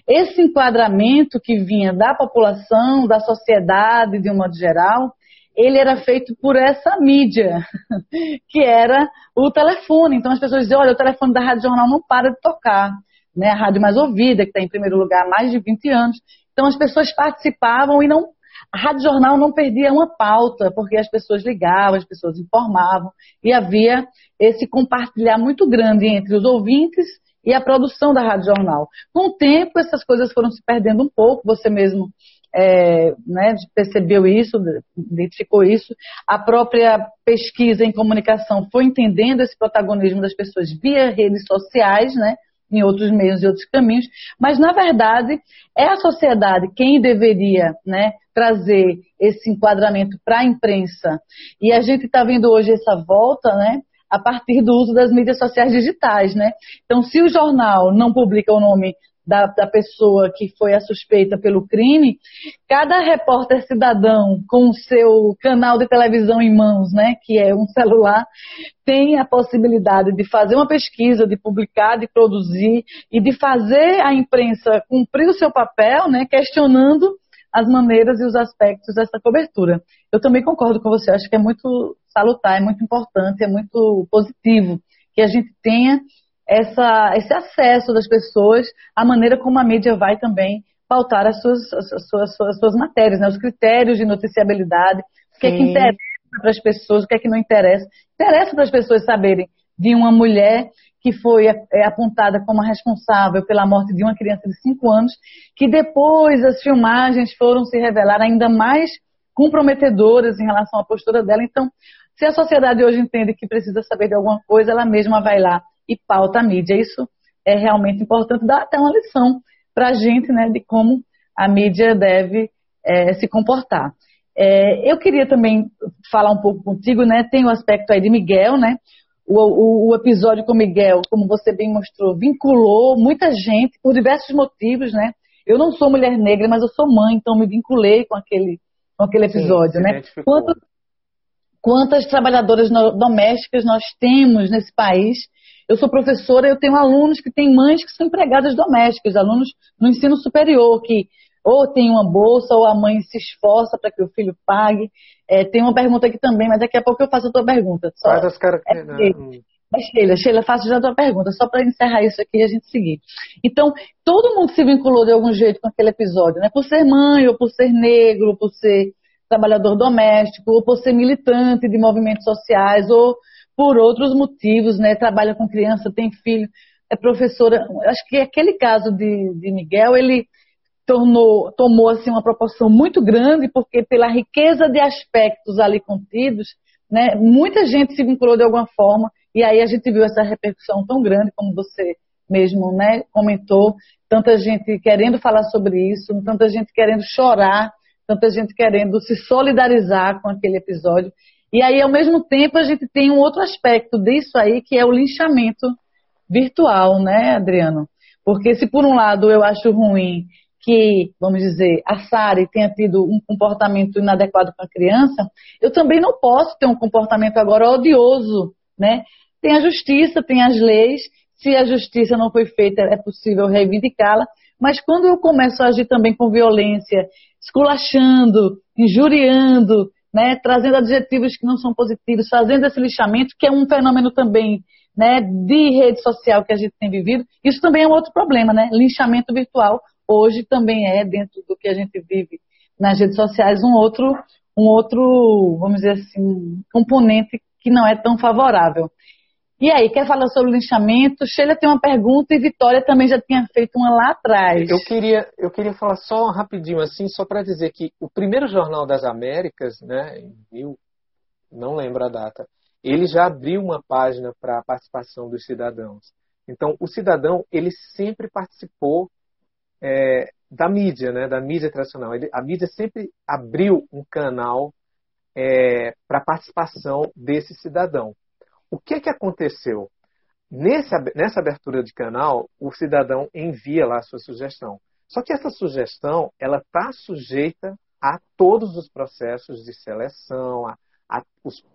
Esse enquadramento que vinha da população, da sociedade de um modo geral, ele era feito por essa mídia, [LAUGHS] que era o telefone. Então as pessoas diziam, olha, o telefone da Rádio Jornal não para de tocar. Né? A rádio mais ouvida, que está em primeiro lugar há mais de 20 anos. Então as pessoas participavam e não. A Rádio Jornal não perdia uma pauta, porque as pessoas ligavam, as pessoas informavam, e havia esse compartilhar muito grande entre os ouvintes e a produção da Rádio Jornal. Com o tempo, essas coisas foram se perdendo um pouco, você mesmo é, né, percebeu isso, identificou isso. A própria pesquisa em comunicação foi entendendo esse protagonismo das pessoas via redes sociais, né, em outros meios e outros caminhos, mas na verdade é a sociedade quem deveria né, trazer esse enquadramento para a imprensa. E a gente está vendo hoje essa volta, né? A partir do uso das mídias sociais digitais, né? Então, se o jornal não publica o nome da, da, pessoa que foi a suspeita pelo crime, cada repórter cidadão com o seu canal de televisão em mãos, né, que é um celular, tem a possibilidade de fazer uma pesquisa, de publicar, de produzir e de fazer a imprensa cumprir o seu papel, né, questionando as maneiras e os aspectos dessa cobertura. Eu também concordo com você, acho que é muito salutar, é muito importante, é muito positivo que a gente tenha essa, esse acesso das pessoas à maneira como a mídia vai também pautar as suas, as suas, as suas matérias, né? os critérios de noticiabilidade, o que é que interessa para as pessoas, o que é que não interessa. Interessa para as pessoas saberem de uma mulher que foi é, apontada como a responsável pela morte de uma criança de 5 anos, que depois as filmagens foram se revelar ainda mais comprometedoras em relação à postura dela. Então, se a sociedade hoje entende que precisa saber de alguma coisa, ela mesma vai lá e pauta a mídia. Isso é realmente importante, dá até uma lição para a gente né, de como a mídia deve é, se comportar. É, eu queria também falar um pouco contigo, né? Tem o aspecto aí de Miguel, né? O, o, o, episódio com Miguel, como você bem mostrou, vinculou muita gente por diversos motivos, né? Eu não sou mulher negra, mas eu sou mãe, então me vinculei com aquele, com aquele episódio, Sim, né? Quantas, quantas trabalhadoras domésticas nós temos nesse país eu sou professora, eu tenho alunos que têm mães que são empregadas domésticas, alunos no ensino superior, que ou tem uma bolsa, ou a mãe se esforça para que o filho pague. É, tem uma pergunta aqui também, mas daqui a pouco eu faço a tua pergunta. Só, Faz as características. É, é Sheila, Sheila, faço já a tua pergunta, só para encerrar isso aqui e a gente seguir. Então, todo mundo se vinculou de algum jeito com aquele episódio, né? Por ser mãe, ou por ser negro, ou por ser trabalhador doméstico, ou por ser militante de movimentos sociais, ou por outros motivos, né? Trabalha com criança, tem filho, é professora. Acho que aquele caso de, de Miguel, ele tornou, tomou assim uma proporção muito grande, porque pela riqueza de aspectos ali contidos, né? Muita gente se vinculou de alguma forma e aí a gente viu essa repercussão tão grande, como você mesmo, né? Comentou, tanta gente querendo falar sobre isso, tanta gente querendo chorar, tanta gente querendo se solidarizar com aquele episódio. E aí, ao mesmo tempo, a gente tem um outro aspecto disso aí, que é o linchamento virtual, né, Adriano? Porque se por um lado eu acho ruim que, vamos dizer, a Sari tenha tido um comportamento inadequado com a criança, eu também não posso ter um comportamento agora odioso, né? Tem a justiça, tem as leis, se a justiça não foi feita, é possível reivindicá-la, mas quando eu começo a agir também com violência, esculachando, injuriando, né, trazendo adjetivos que não são positivos, fazendo esse lixamento, que é um fenômeno também né, de rede social que a gente tem vivido. Isso também é um outro problema, né? Linchamento virtual hoje também é, dentro do que a gente vive nas redes sociais, um outro, um outro, vamos dizer assim, componente que não é tão favorável. E aí, quer falar sobre o linchamento? Sheila tem uma pergunta e Vitória também já tinha feito uma lá atrás. Eu queria, eu queria falar só rapidinho assim, só para dizer que o primeiro Jornal das Américas, né, em mil, não lembro a data, ele já abriu uma página para a participação dos cidadãos. Então, o cidadão, ele sempre participou é, da mídia, né, da mídia tradicional. Ele, a mídia sempre abriu um canal é, para a participação desse cidadão. O que, que aconteceu? Nesse, nessa abertura de canal, o cidadão envia lá a sua sugestão. Só que essa sugestão ela está sujeita a todos os processos de seleção, a, a,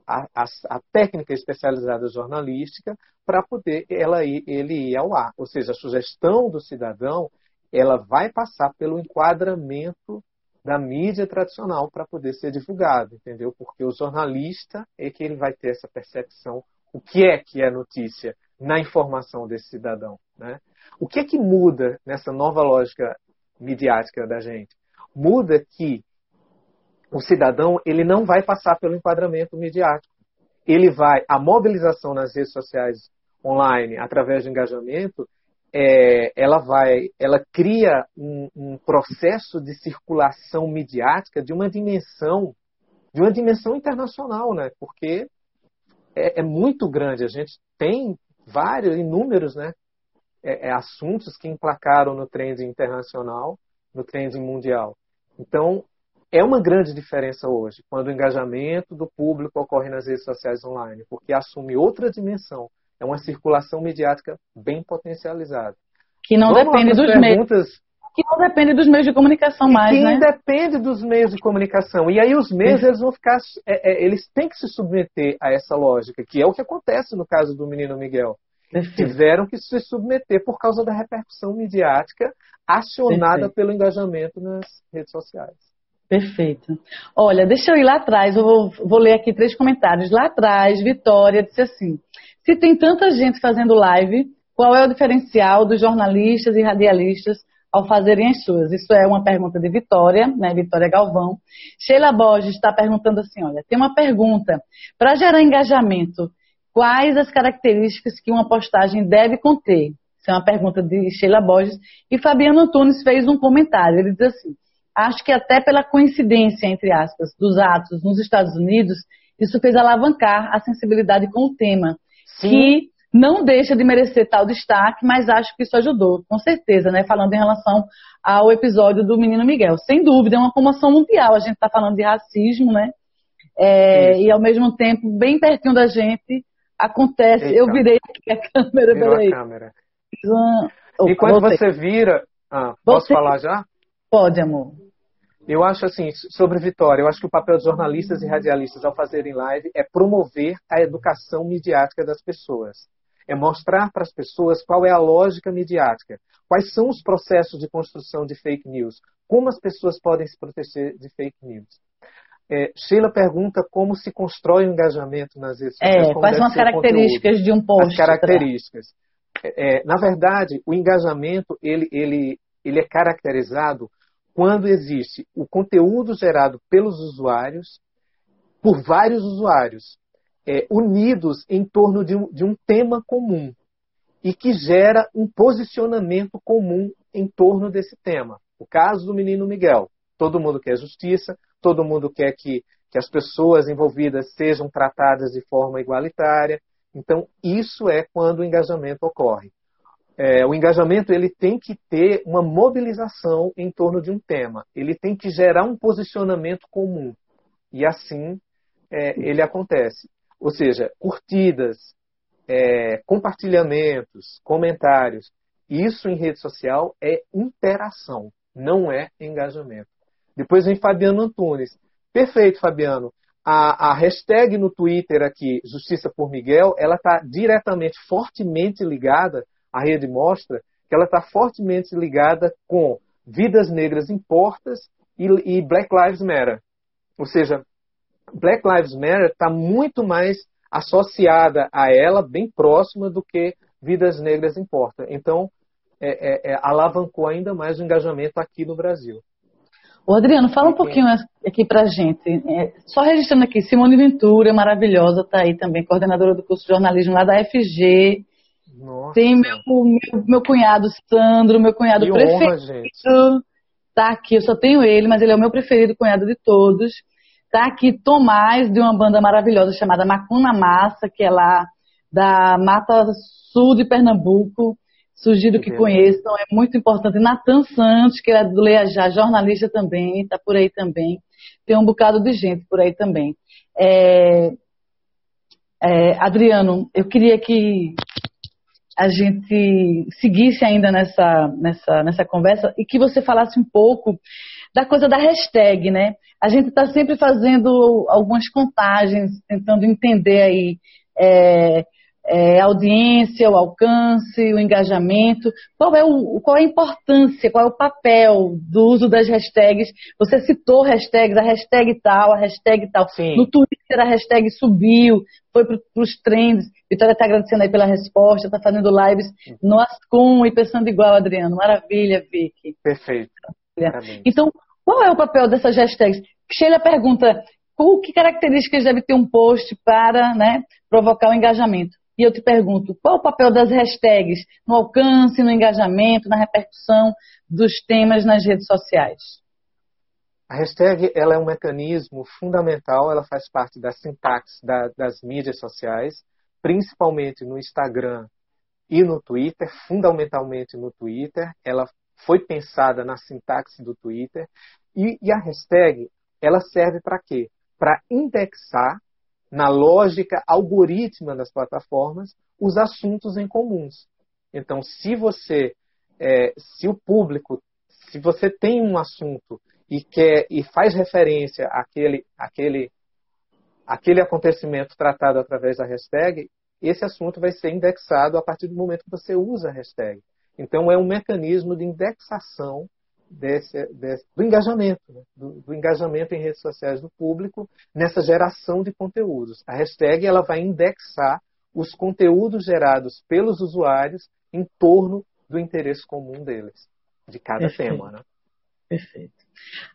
a, a técnica especializada jornalística para poder ela ir, ele ir ao ar. Ou seja, a sugestão do cidadão ela vai passar pelo enquadramento da mídia tradicional para poder ser divulgado, entendeu? Porque o jornalista é que ele vai ter essa percepção o que é que é notícia na informação desse cidadão, né? O que é que muda nessa nova lógica midiática da gente? Muda que o cidadão ele não vai passar pelo enquadramento midiático. Ele vai a mobilização nas redes sociais online através de engajamento, é, ela vai, ela cria um, um, processo de circulação midiática de uma dimensão, de uma dimensão internacional, né? Porque é, é muito grande. A gente tem vários, inúmeros, né? É, é, assuntos que emplacaram no trend internacional, no trend mundial. Então, é uma grande diferença hoje, quando o engajamento do público ocorre nas redes sociais online, porque assume outra dimensão. É uma circulação mediática bem potencializada. Que não Vamos depende dos meios. Que não depende dos meios de comunicação mais, que né? depende dos meios de comunicação. E aí os meios eles vão ficar, é, é, eles têm que se submeter a essa lógica, que é o que acontece no caso do menino Miguel. Perfeito. Tiveram que se submeter por causa da repercussão midiática acionada Perfeito. pelo engajamento nas redes sociais. Perfeito. Olha, deixa eu ir lá atrás, eu vou, vou, ler aqui três comentários. Lá atrás, Vitória disse assim: se tem tanta gente fazendo live, qual é o diferencial dos jornalistas e radialistas ao fazerem as suas? Isso é uma pergunta de Vitória, né? Vitória Galvão. Sheila Borges está perguntando assim: olha, tem uma pergunta. Para gerar engajamento, quais as características que uma postagem deve conter? Isso é uma pergunta de Sheila Borges. E Fabiano Antunes fez um comentário. Ele diz assim: acho que até pela coincidência, entre aspas, dos atos nos Estados Unidos, isso fez alavancar a sensibilidade com o tema, Sim. que não deixa de merecer tal destaque, mas acho que isso ajudou, com certeza, né? Falando em relação ao episódio do Menino Miguel. Sem dúvida, é uma comoção mundial. A gente está falando de racismo, né? É, e ao mesmo tempo, bem pertinho da gente, acontece. Eita. Eu virei aqui a câmera, Virou peraí. A câmera. e quando você vira. Ah, posso você... falar já? Pode, amor. Eu acho assim, sobre Vitória, eu acho que o papel dos jornalistas e radialistas ao fazerem live é promover a educação midiática das pessoas. É mostrar para as pessoas qual é a lógica midiática, quais são os processos de construção de fake news, como as pessoas podem se proteger de fake news. É, Sheila pergunta como se constrói o engajamento nas redes sociais. É, quais são as características de um post? As características. É, é, na verdade, o engajamento ele, ele, ele é caracterizado quando existe o conteúdo gerado pelos usuários, por vários usuários, é, unidos em torno de um, de um tema comum e que gera um posicionamento comum em torno desse tema. O caso do menino Miguel. Todo mundo quer justiça, todo mundo quer que, que as pessoas envolvidas sejam tratadas de forma igualitária. Então, isso é quando o engajamento ocorre é, o engajamento ele tem que ter uma mobilização em torno de um tema. Ele tem que gerar um posicionamento comum. E assim é, ele acontece. Ou seja, curtidas, é, compartilhamentos, comentários. Isso em rede social é interação, não é engajamento. Depois vem Fabiano Antunes. Perfeito, Fabiano. A, a hashtag no Twitter aqui, Justiça por Miguel, ela está diretamente, fortemente ligada a rede mostra que ela está fortemente ligada com vidas negras importas e, e Black Lives Matter. Ou seja, Black Lives Matter está muito mais associada a ela, bem próxima do que vidas negras importam. Então, é, é, é, alavancou ainda mais o engajamento aqui no Brasil. Ô Adriano, fala um pouquinho aqui pra gente. É, só registrando aqui, Simone Ventura, maravilhosa, está aí também, coordenadora do curso de jornalismo lá da FG. Nossa. Tem meu, meu, meu, cunhado Sandro, meu cunhado que preferido. Honra, gente. Tá aqui, eu só tenho ele, mas ele é o meu preferido cunhado de todos. Tá aqui Tomás, de uma banda maravilhosa chamada Macuna Massa, que é lá da Mata Sul de Pernambuco. Sugiro que, que conheçam, é muito importante. Natan Santos, que é do Leajá, jornalista também, está por aí também. Tem um bocado de gente por aí também. É, é, Adriano, eu queria que a gente seguisse ainda nessa, nessa, nessa conversa e que você falasse um pouco da coisa da hashtag, né? A gente está sempre fazendo algumas contagens, tentando entender aí é, é, a audiência, o alcance, o engajamento. Qual é, o, qual é a importância, qual é o papel do uso das hashtags? Você citou hashtags, a hashtag tal, a hashtag tal. Sim. No Twitter a hashtag subiu, foi para os trends. Vitória está agradecendo aí pela resposta, está fazendo lives no Ascom e pensando igual, Adriano. Maravilha, Vicky. Perfeito. Então, qual é o papel dessas hashtags? Sheila pergunta, o que características deve ter um post para né, provocar o engajamento? E eu te pergunto, qual o papel das hashtags no alcance, no engajamento, na repercussão dos temas nas redes sociais? A hashtag ela é um mecanismo fundamental, ela faz parte da sintaxe da, das mídias sociais, principalmente no Instagram e no Twitter, fundamentalmente no Twitter. Ela foi pensada na sintaxe do Twitter. E, e a hashtag ela serve para quê? Para indexar na lógica algorítmica das plataformas os assuntos em comuns. Então, se você, é, se o público, se você tem um assunto e quer e faz referência àquele, àquele, àquele acontecimento tratado através da hashtag, esse assunto vai ser indexado a partir do momento que você usa a hashtag. Então, é um mecanismo de indexação desse, desse, do engajamento, né? do, do, engajamento em redes sociais do público nessa geração de conteúdos. A hashtag ela vai indexar os conteúdos gerados pelos usuários em torno do interesse comum deles, de cada Perfeito. tema. Né? Perfeito.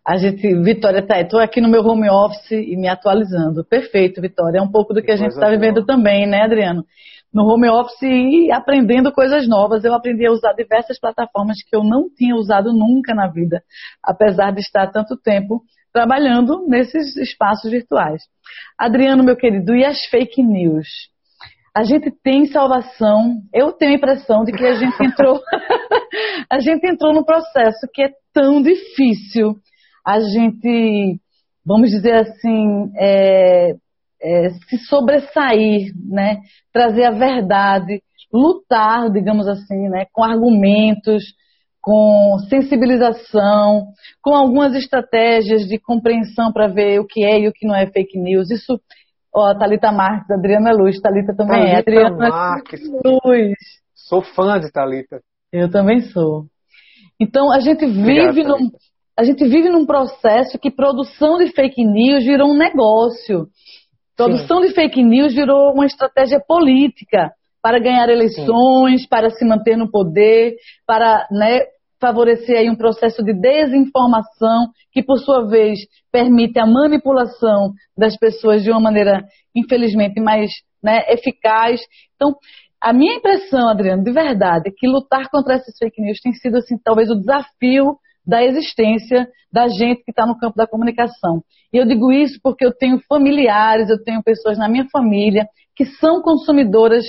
A gente, Vitória, tá, estou aqui no meu home office e me atualizando. Perfeito, Vitória. É um pouco do que, que a gente está vivendo também, né, Adriano? no home office e aprendendo coisas novas. Eu aprendi a usar diversas plataformas que eu não tinha usado nunca na vida, apesar de estar tanto tempo trabalhando nesses espaços virtuais. Adriano, meu querido, e as fake news? A gente tem salvação. Eu tenho a impressão de que a gente entrou, [LAUGHS] [LAUGHS] a gente entrou num processo que é tão difícil. A gente, vamos dizer assim, é, é, se sobressair, né? trazer a verdade, lutar, digamos assim, né? com argumentos, com sensibilização, com algumas estratégias de compreensão para ver o que é e o que não é fake news. Isso, ó, Thalita Marques, Adriana Luz, Thalita também Thalita é. Adriana Marques. Luz. Sou fã de Thalita. Eu também sou. Então a gente vive Obrigado, num, a gente vive num processo que produção de fake news virou um negócio. Produção Sim. de fake news virou uma estratégia política para ganhar eleições, Sim. para se manter no poder, para né, favorecer aí um processo de desinformação que, por sua vez, permite a manipulação das pessoas de uma maneira, infelizmente, mais né, eficaz. Então, a minha impressão, Adriano, de verdade, é que lutar contra essas fake news tem sido, assim, talvez o desafio da existência da gente que está no campo da comunicação. E eu digo isso porque eu tenho familiares, eu tenho pessoas na minha família que são consumidoras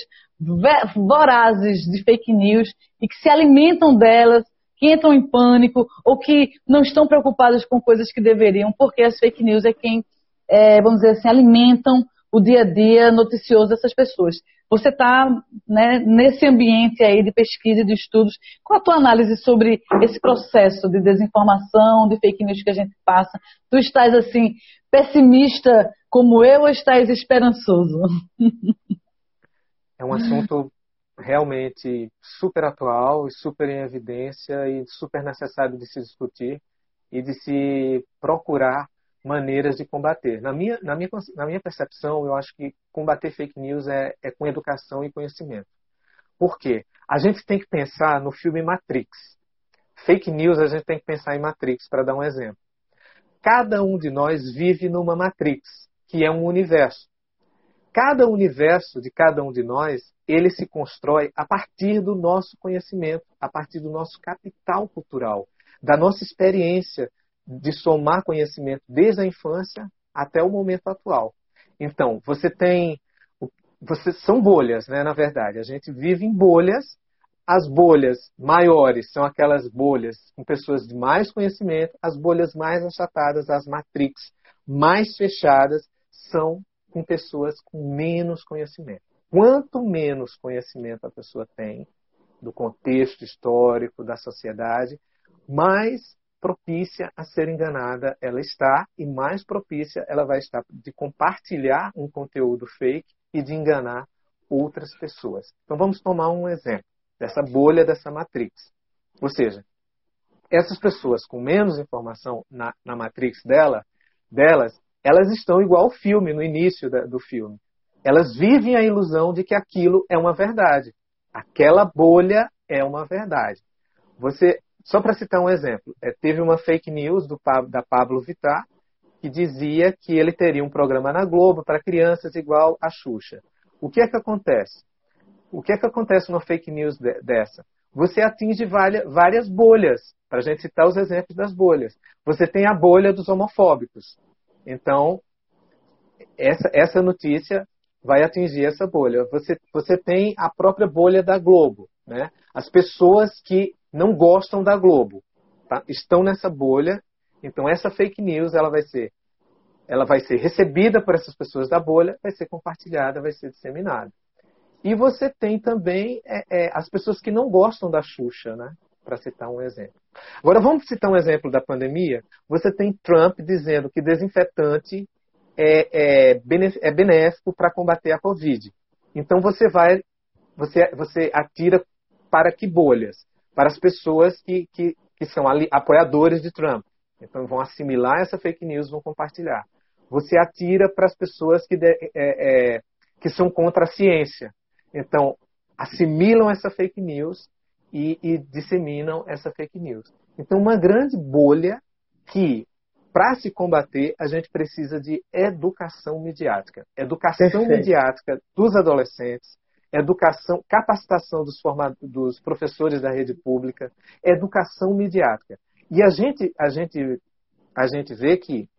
vorazes de fake news e que se alimentam delas, que entram em pânico ou que não estão preocupadas com coisas que deveriam, porque as fake news é quem, é, vamos dizer assim, alimentam o dia a dia noticioso dessas pessoas. Você está né, nesse ambiente aí de pesquisa e de estudos. Qual a tua análise sobre esse processo de desinformação, de fake news que a gente passa? Tu estás assim pessimista como eu ou estás esperançoso? É um assunto realmente super atual e super em evidência e super necessário de se discutir e de se procurar maneiras de combater. Na minha, na minha, na minha percepção, eu acho que combater fake news é, é com educação e conhecimento. Por quê? A gente tem que pensar no filme Matrix. Fake news, a gente tem que pensar em Matrix, para dar um exemplo. Cada um de nós vive numa Matrix, que é um universo. Cada universo de cada um de nós, ele se constrói a partir do nosso conhecimento, a partir do nosso capital cultural, da nossa experiência, de somar conhecimento desde a infância até o momento atual. Então, você tem. Você, são bolhas, né, na verdade. A gente vive em bolhas. As bolhas maiores são aquelas bolhas com pessoas de mais conhecimento, as bolhas mais achatadas, as matrix mais fechadas, são com pessoas com menos conhecimento. Quanto menos conhecimento a pessoa tem do contexto histórico, da sociedade, mais propícia a ser enganada ela está e mais propícia ela vai estar de compartilhar um conteúdo fake e de enganar outras pessoas. Então vamos tomar um exemplo dessa bolha dessa matrix. Ou seja, essas pessoas com menos informação na, na matrix dela, delas, elas estão igual ao filme, no início da, do filme. Elas vivem a ilusão de que aquilo é uma verdade. Aquela bolha é uma verdade. Você, só para citar um exemplo, é, teve uma fake news do, da Pablo Vittar que dizia que ele teria um programa na Globo para crianças igual a Xuxa. O que é que acontece? O que é que acontece numa fake news de, dessa? Você atinge várias bolhas, para a gente citar os exemplos das bolhas. Você tem a bolha dos homofóbicos. Então, essa, essa notícia vai atingir essa bolha. Você, você tem a própria bolha da Globo. Né? As pessoas que não gostam da Globo tá? estão nessa bolha. Então, essa fake news ela vai ser ela vai ser recebida por essas pessoas da bolha, vai ser compartilhada, vai ser disseminada. E você tem também é, é, as pessoas que não gostam da Xuxa, né? para citar um exemplo. Agora vamos citar um exemplo da pandemia. Você tem Trump dizendo que desinfetante é, é, é benéfico para combater a Covid. Então você vai, você, você atira para que bolhas? Para as pessoas que, que, que são ali, apoiadores de Trump. Então vão assimilar essa fake news, vão compartilhar. Você atira para as pessoas que, de, é, é, que são contra a ciência. Então assimilam essa fake news e, e disseminam essa fake news. Então uma grande bolha que para se combater, a gente precisa de educação midiática. Educação Perfeito. midiática dos adolescentes, educação, capacitação dos, dos professores da rede pública, educação midiática. E a gente, a gente, a gente vê que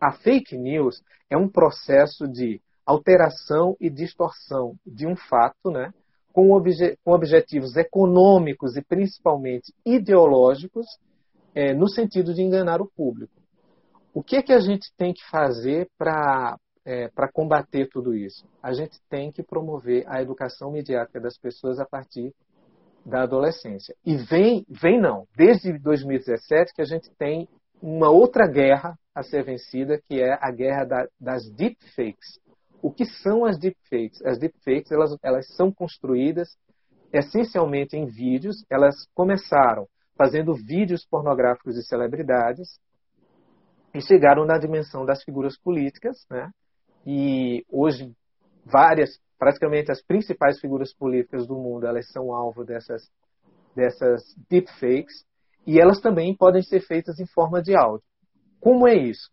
a fake news é um processo de alteração e distorção de um fato, né, com, obje, com objetivos econômicos e principalmente ideológicos, é, no sentido de enganar o público. O que, é que a gente tem que fazer para é, combater tudo isso? A gente tem que promover a educação mediática das pessoas a partir da adolescência. E vem, vem não, desde 2017 que a gente tem uma outra guerra a ser vencida, que é a guerra da, das deepfakes. O que são as deepfakes? As deepfakes elas, elas são construídas essencialmente em vídeos. Elas começaram fazendo vídeos pornográficos de celebridades e chegaram na dimensão das figuras políticas, né? E hoje várias, praticamente as principais figuras políticas do mundo, elas são alvo dessas dessas deepfakes e elas também podem ser feitas em forma de áudio. Como é isso?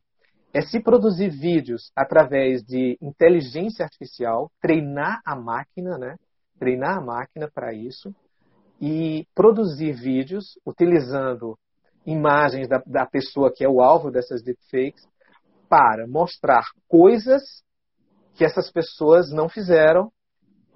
É se produzir vídeos através de inteligência artificial, treinar a máquina, né? Treinar a máquina para isso e produzir vídeos utilizando imagens da, da pessoa que é o alvo dessas deepfakes para mostrar coisas que essas pessoas não fizeram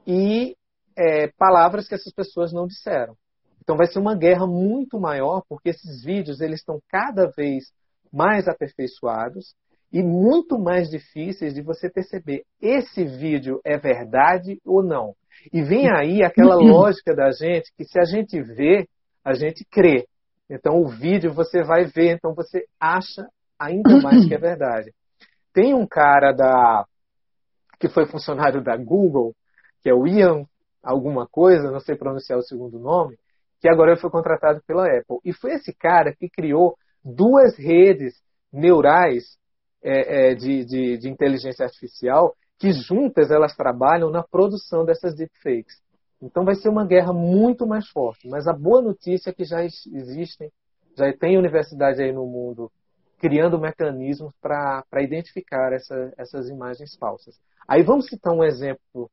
e é, palavras que essas pessoas não disseram. Então vai ser uma guerra muito maior porque esses vídeos eles estão cada vez mais aperfeiçoados e muito mais difíceis de você perceber esse vídeo é verdade ou não. E vem aí aquela lógica da gente que se a gente vê, a gente crê. Então o vídeo você vai ver, então você acha ainda mais que é [CLEARS THROAT] verdade. Tem um cara da que foi funcionário da Google, que é o Ian alguma coisa, não sei pronunciar o segundo nome, que agora foi contratado pela Apple. E foi esse cara que criou duas redes neurais é, é, de, de, de inteligência artificial que juntas elas trabalham na produção dessas deepfakes. Então vai ser uma guerra muito mais forte. Mas a boa notícia é que já existem, já tem universidade aí no mundo criando mecanismos para identificar essa, essas imagens falsas. Aí vamos citar um exemplo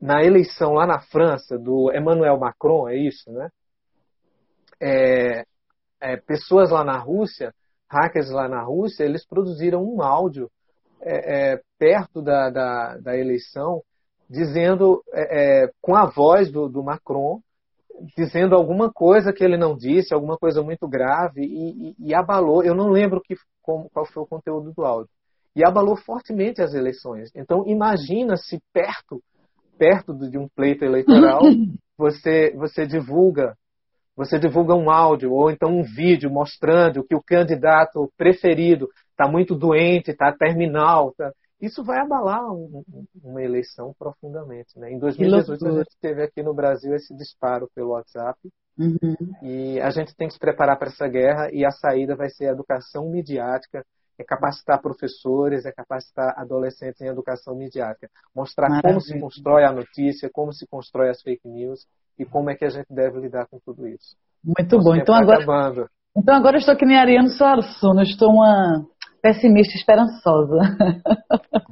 na eleição lá na França do Emmanuel Macron, é isso, né? É, é, pessoas lá na Rússia, hackers lá na Rússia, eles produziram um áudio é, é perto da, da, da eleição dizendo, é, é, com a voz do, do, Macron, dizendo alguma coisa que ele não disse, alguma coisa muito grave, e, e, e abalou. Eu não lembro que, como, qual foi o conteúdo do áudio. E abalou fortemente as eleições. Então, imagina se perto, perto de um pleito eleitoral, [LAUGHS] você, você divulga você divulga um áudio ou então um vídeo mostrando que o candidato preferido está muito doente, está terminal. Tá... isso vai abalar um, uma eleição profundamente. Né? Em 2018 a gente teve aqui no Brasil esse disparo pelo WhatsApp uhum. e a gente tem que se preparar para essa guerra e a saída vai ser a educação midiática, é capacitar professores, é capacitar adolescentes em educação midiática, mostrar Maravilha. como se constrói a notícia, como se constrói as fake news e como é que a gente deve lidar com tudo isso. Muito bom. Então tá agora, acabando. então agora eu estou que nem Ariano Suassuna, estou uma pessimista esperançosa.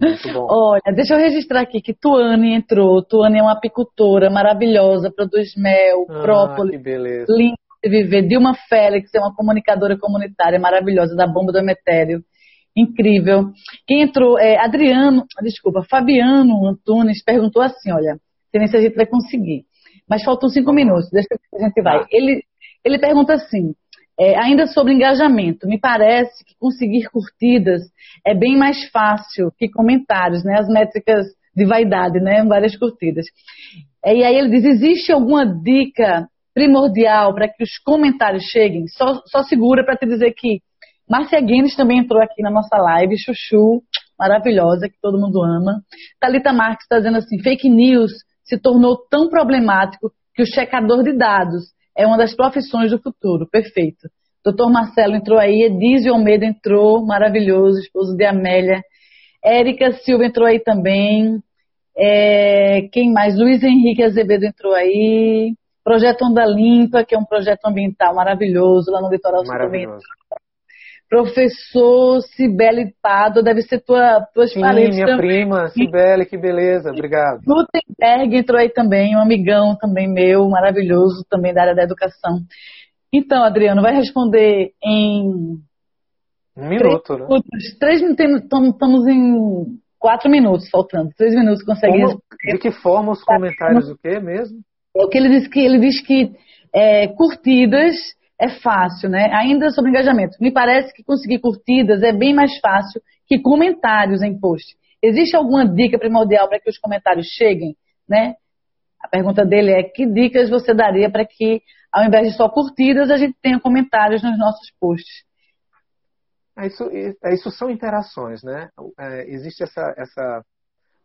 Muito bom. [LAUGHS] Olha, deixa eu registrar aqui que Tuane entrou. Tuane é uma apicultora maravilhosa, produz mel, ah, própolis, limpo de viver. Dilma Félix é uma comunicadora comunitária maravilhosa da bomba do Emetério. Incrível. Quem entrou é Adriano, desculpa, Fabiano Antunes perguntou assim, olha, sei nem se a gente vai conseguir. Mas faltam cinco minutos, deixa que a gente vai. Ah. Ele, ele pergunta assim, é, ainda sobre engajamento, me parece que conseguir curtidas é bem mais fácil que comentários, né? As métricas de vaidade, né? Várias curtidas. É, e aí ele diz: existe alguma dica primordial para que os comentários cheguem? Só, só segura para te dizer que Márcia Guinness também entrou aqui na nossa live, Chuchu, maravilhosa, que todo mundo ama. Talita Marques está dizendo assim: fake news se tornou tão problemático que o checador de dados é uma das profissões do futuro. Perfeito. Doutor Marcelo entrou aí, Edísio Almeida entrou, maravilhoso, esposo de Amélia. Érica Silva entrou aí também. É, quem mais? Luiz Henrique Azevedo entrou aí. Projeto Onda Limpa, que é um projeto ambiental maravilhoso lá no litoral sul Professor Cibele Pado, deve ser tua, tuas Sim, paredes minha também. prima, Cibele, que beleza, obrigado. Gutenberg entrou aí também, um amigão também meu, maravilhoso, também da área da educação. Então, Adriano, vai responder em... Um minuto, três né? Minutos. Três, estamos em quatro minutos faltando. Três minutos consegue Como, responder. De que forma os comentários, o quê mesmo? É o que ele diz que ele diz que é, curtidas é fácil, né? Ainda sobre engajamento. Me parece que conseguir curtidas é bem mais fácil que comentários em post. Existe alguma dica primordial para que os comentários cheguem, né? A pergunta dele é: que dicas você daria para que, ao invés de só curtidas, a gente tenha comentários nos nossos posts? É isso, é isso são interações, né? É, existe essa, essa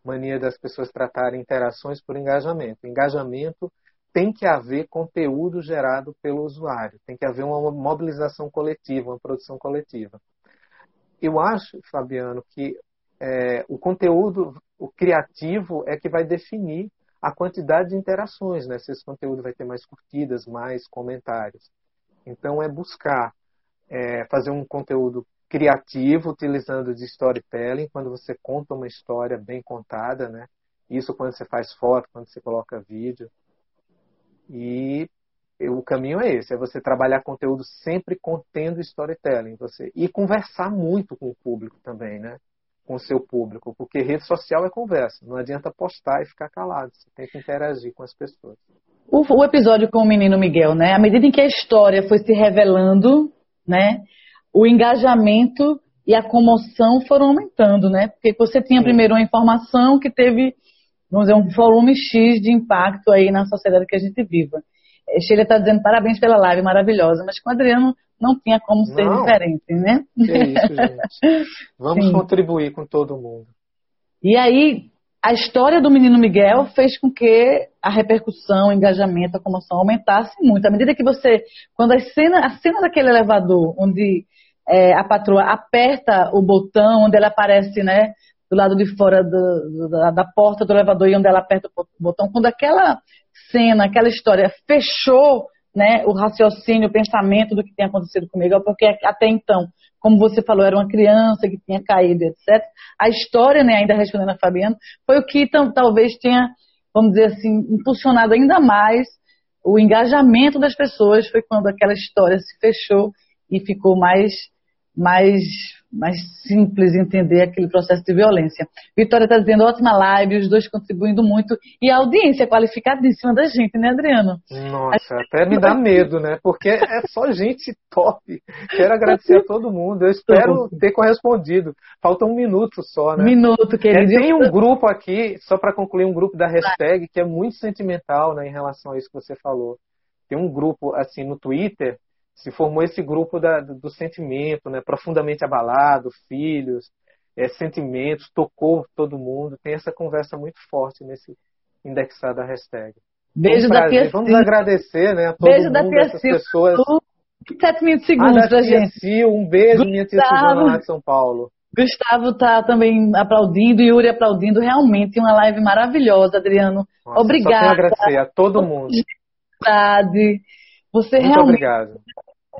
mania das pessoas tratarem interações por engajamento. Engajamento tem que haver conteúdo gerado pelo usuário, tem que haver uma mobilização coletiva, uma produção coletiva. Eu acho, Fabiano, que é, o conteúdo, o criativo é que vai definir a quantidade de interações, né? Se esse conteúdo vai ter mais curtidas, mais comentários. Então é buscar é, fazer um conteúdo criativo utilizando de storytelling, quando você conta uma história bem contada, né? Isso quando você faz foto, quando você coloca vídeo. E o caminho é esse, é você trabalhar conteúdo sempre contendo storytelling, você e conversar muito com o público também, né? Com o seu público, porque rede social é conversa, não adianta postar e ficar calado, você tem que interagir com as pessoas. O, o episódio com o menino Miguel, né? À medida em que a história foi se revelando, né? O engajamento e a comoção foram aumentando, né? Porque você tinha Sim. primeiro uma informação que teve vamos dizer, um volume X de impacto aí na sociedade que a gente viva. É, Sheila está dizendo parabéns pela live maravilhosa, mas com o Adriano não tinha como ser não. diferente, né? É isso, gente. [LAUGHS] Vamos Sim. contribuir com todo mundo. E aí, a história do menino Miguel fez com que a repercussão, o engajamento, a comoção aumentasse muito. À medida que você, quando a cena, a cena daquele elevador, onde é, a patroa aperta o botão, onde ela aparece, né, do lado de fora do, da, da, porta do elevador e onde ela aperta o botão. Quando aquela cena, aquela história fechou né, o raciocínio, o pensamento do que tinha acontecido comigo, é porque até então, como você falou, era uma criança que tinha caído, etc. A história, né, ainda respondendo a Fabiana, foi o que talvez tenha, vamos dizer assim, impulsionado ainda mais o engajamento das pessoas. Foi quando aquela história se fechou e ficou mais, mais mais simples entender aquele processo de violência. Vitória está dizendo ótima live, os dois contribuindo muito e a audiência é qualificadíssima da gente, né, Adriano? Nossa, até me dá medo, né? Porque é só gente top. Quero agradecer a todo mundo. Eu espero ter correspondido. Falta um minuto só, né? Minuto, querido. É, tem um grupo aqui, só para concluir, um grupo da hashtag que é muito sentimental, né, em relação a isso que você falou. Tem um grupo assim no Twitter se formou esse grupo da, do sentimento, né, profundamente abalado, filhos. é, sentimentos, tocou todo mundo. Tem essa conversa muito forte nesse indexar da hashtag. Beijo da Tia Vamos agradecer né, a todo beijo mundo, da tia essas pessoas. 7 mil segundos ah, pra tia gente. Sil, um beijo, minha tia Silvana lá de São Paulo. Gustavo tá também aplaudindo, Yuri aplaudindo. Realmente uma live maravilhosa, Adriano. Nossa, Obrigada. Só tenho a agradecer a todo mundo. Você muito realmente obrigado.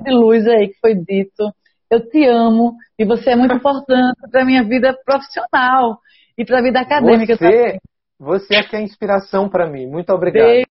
De luz aí que foi dito. Eu te amo e você é muito importante para minha vida profissional e para a vida acadêmica você, também. Você é que é inspiração para mim. Muito obrigado. Beijo.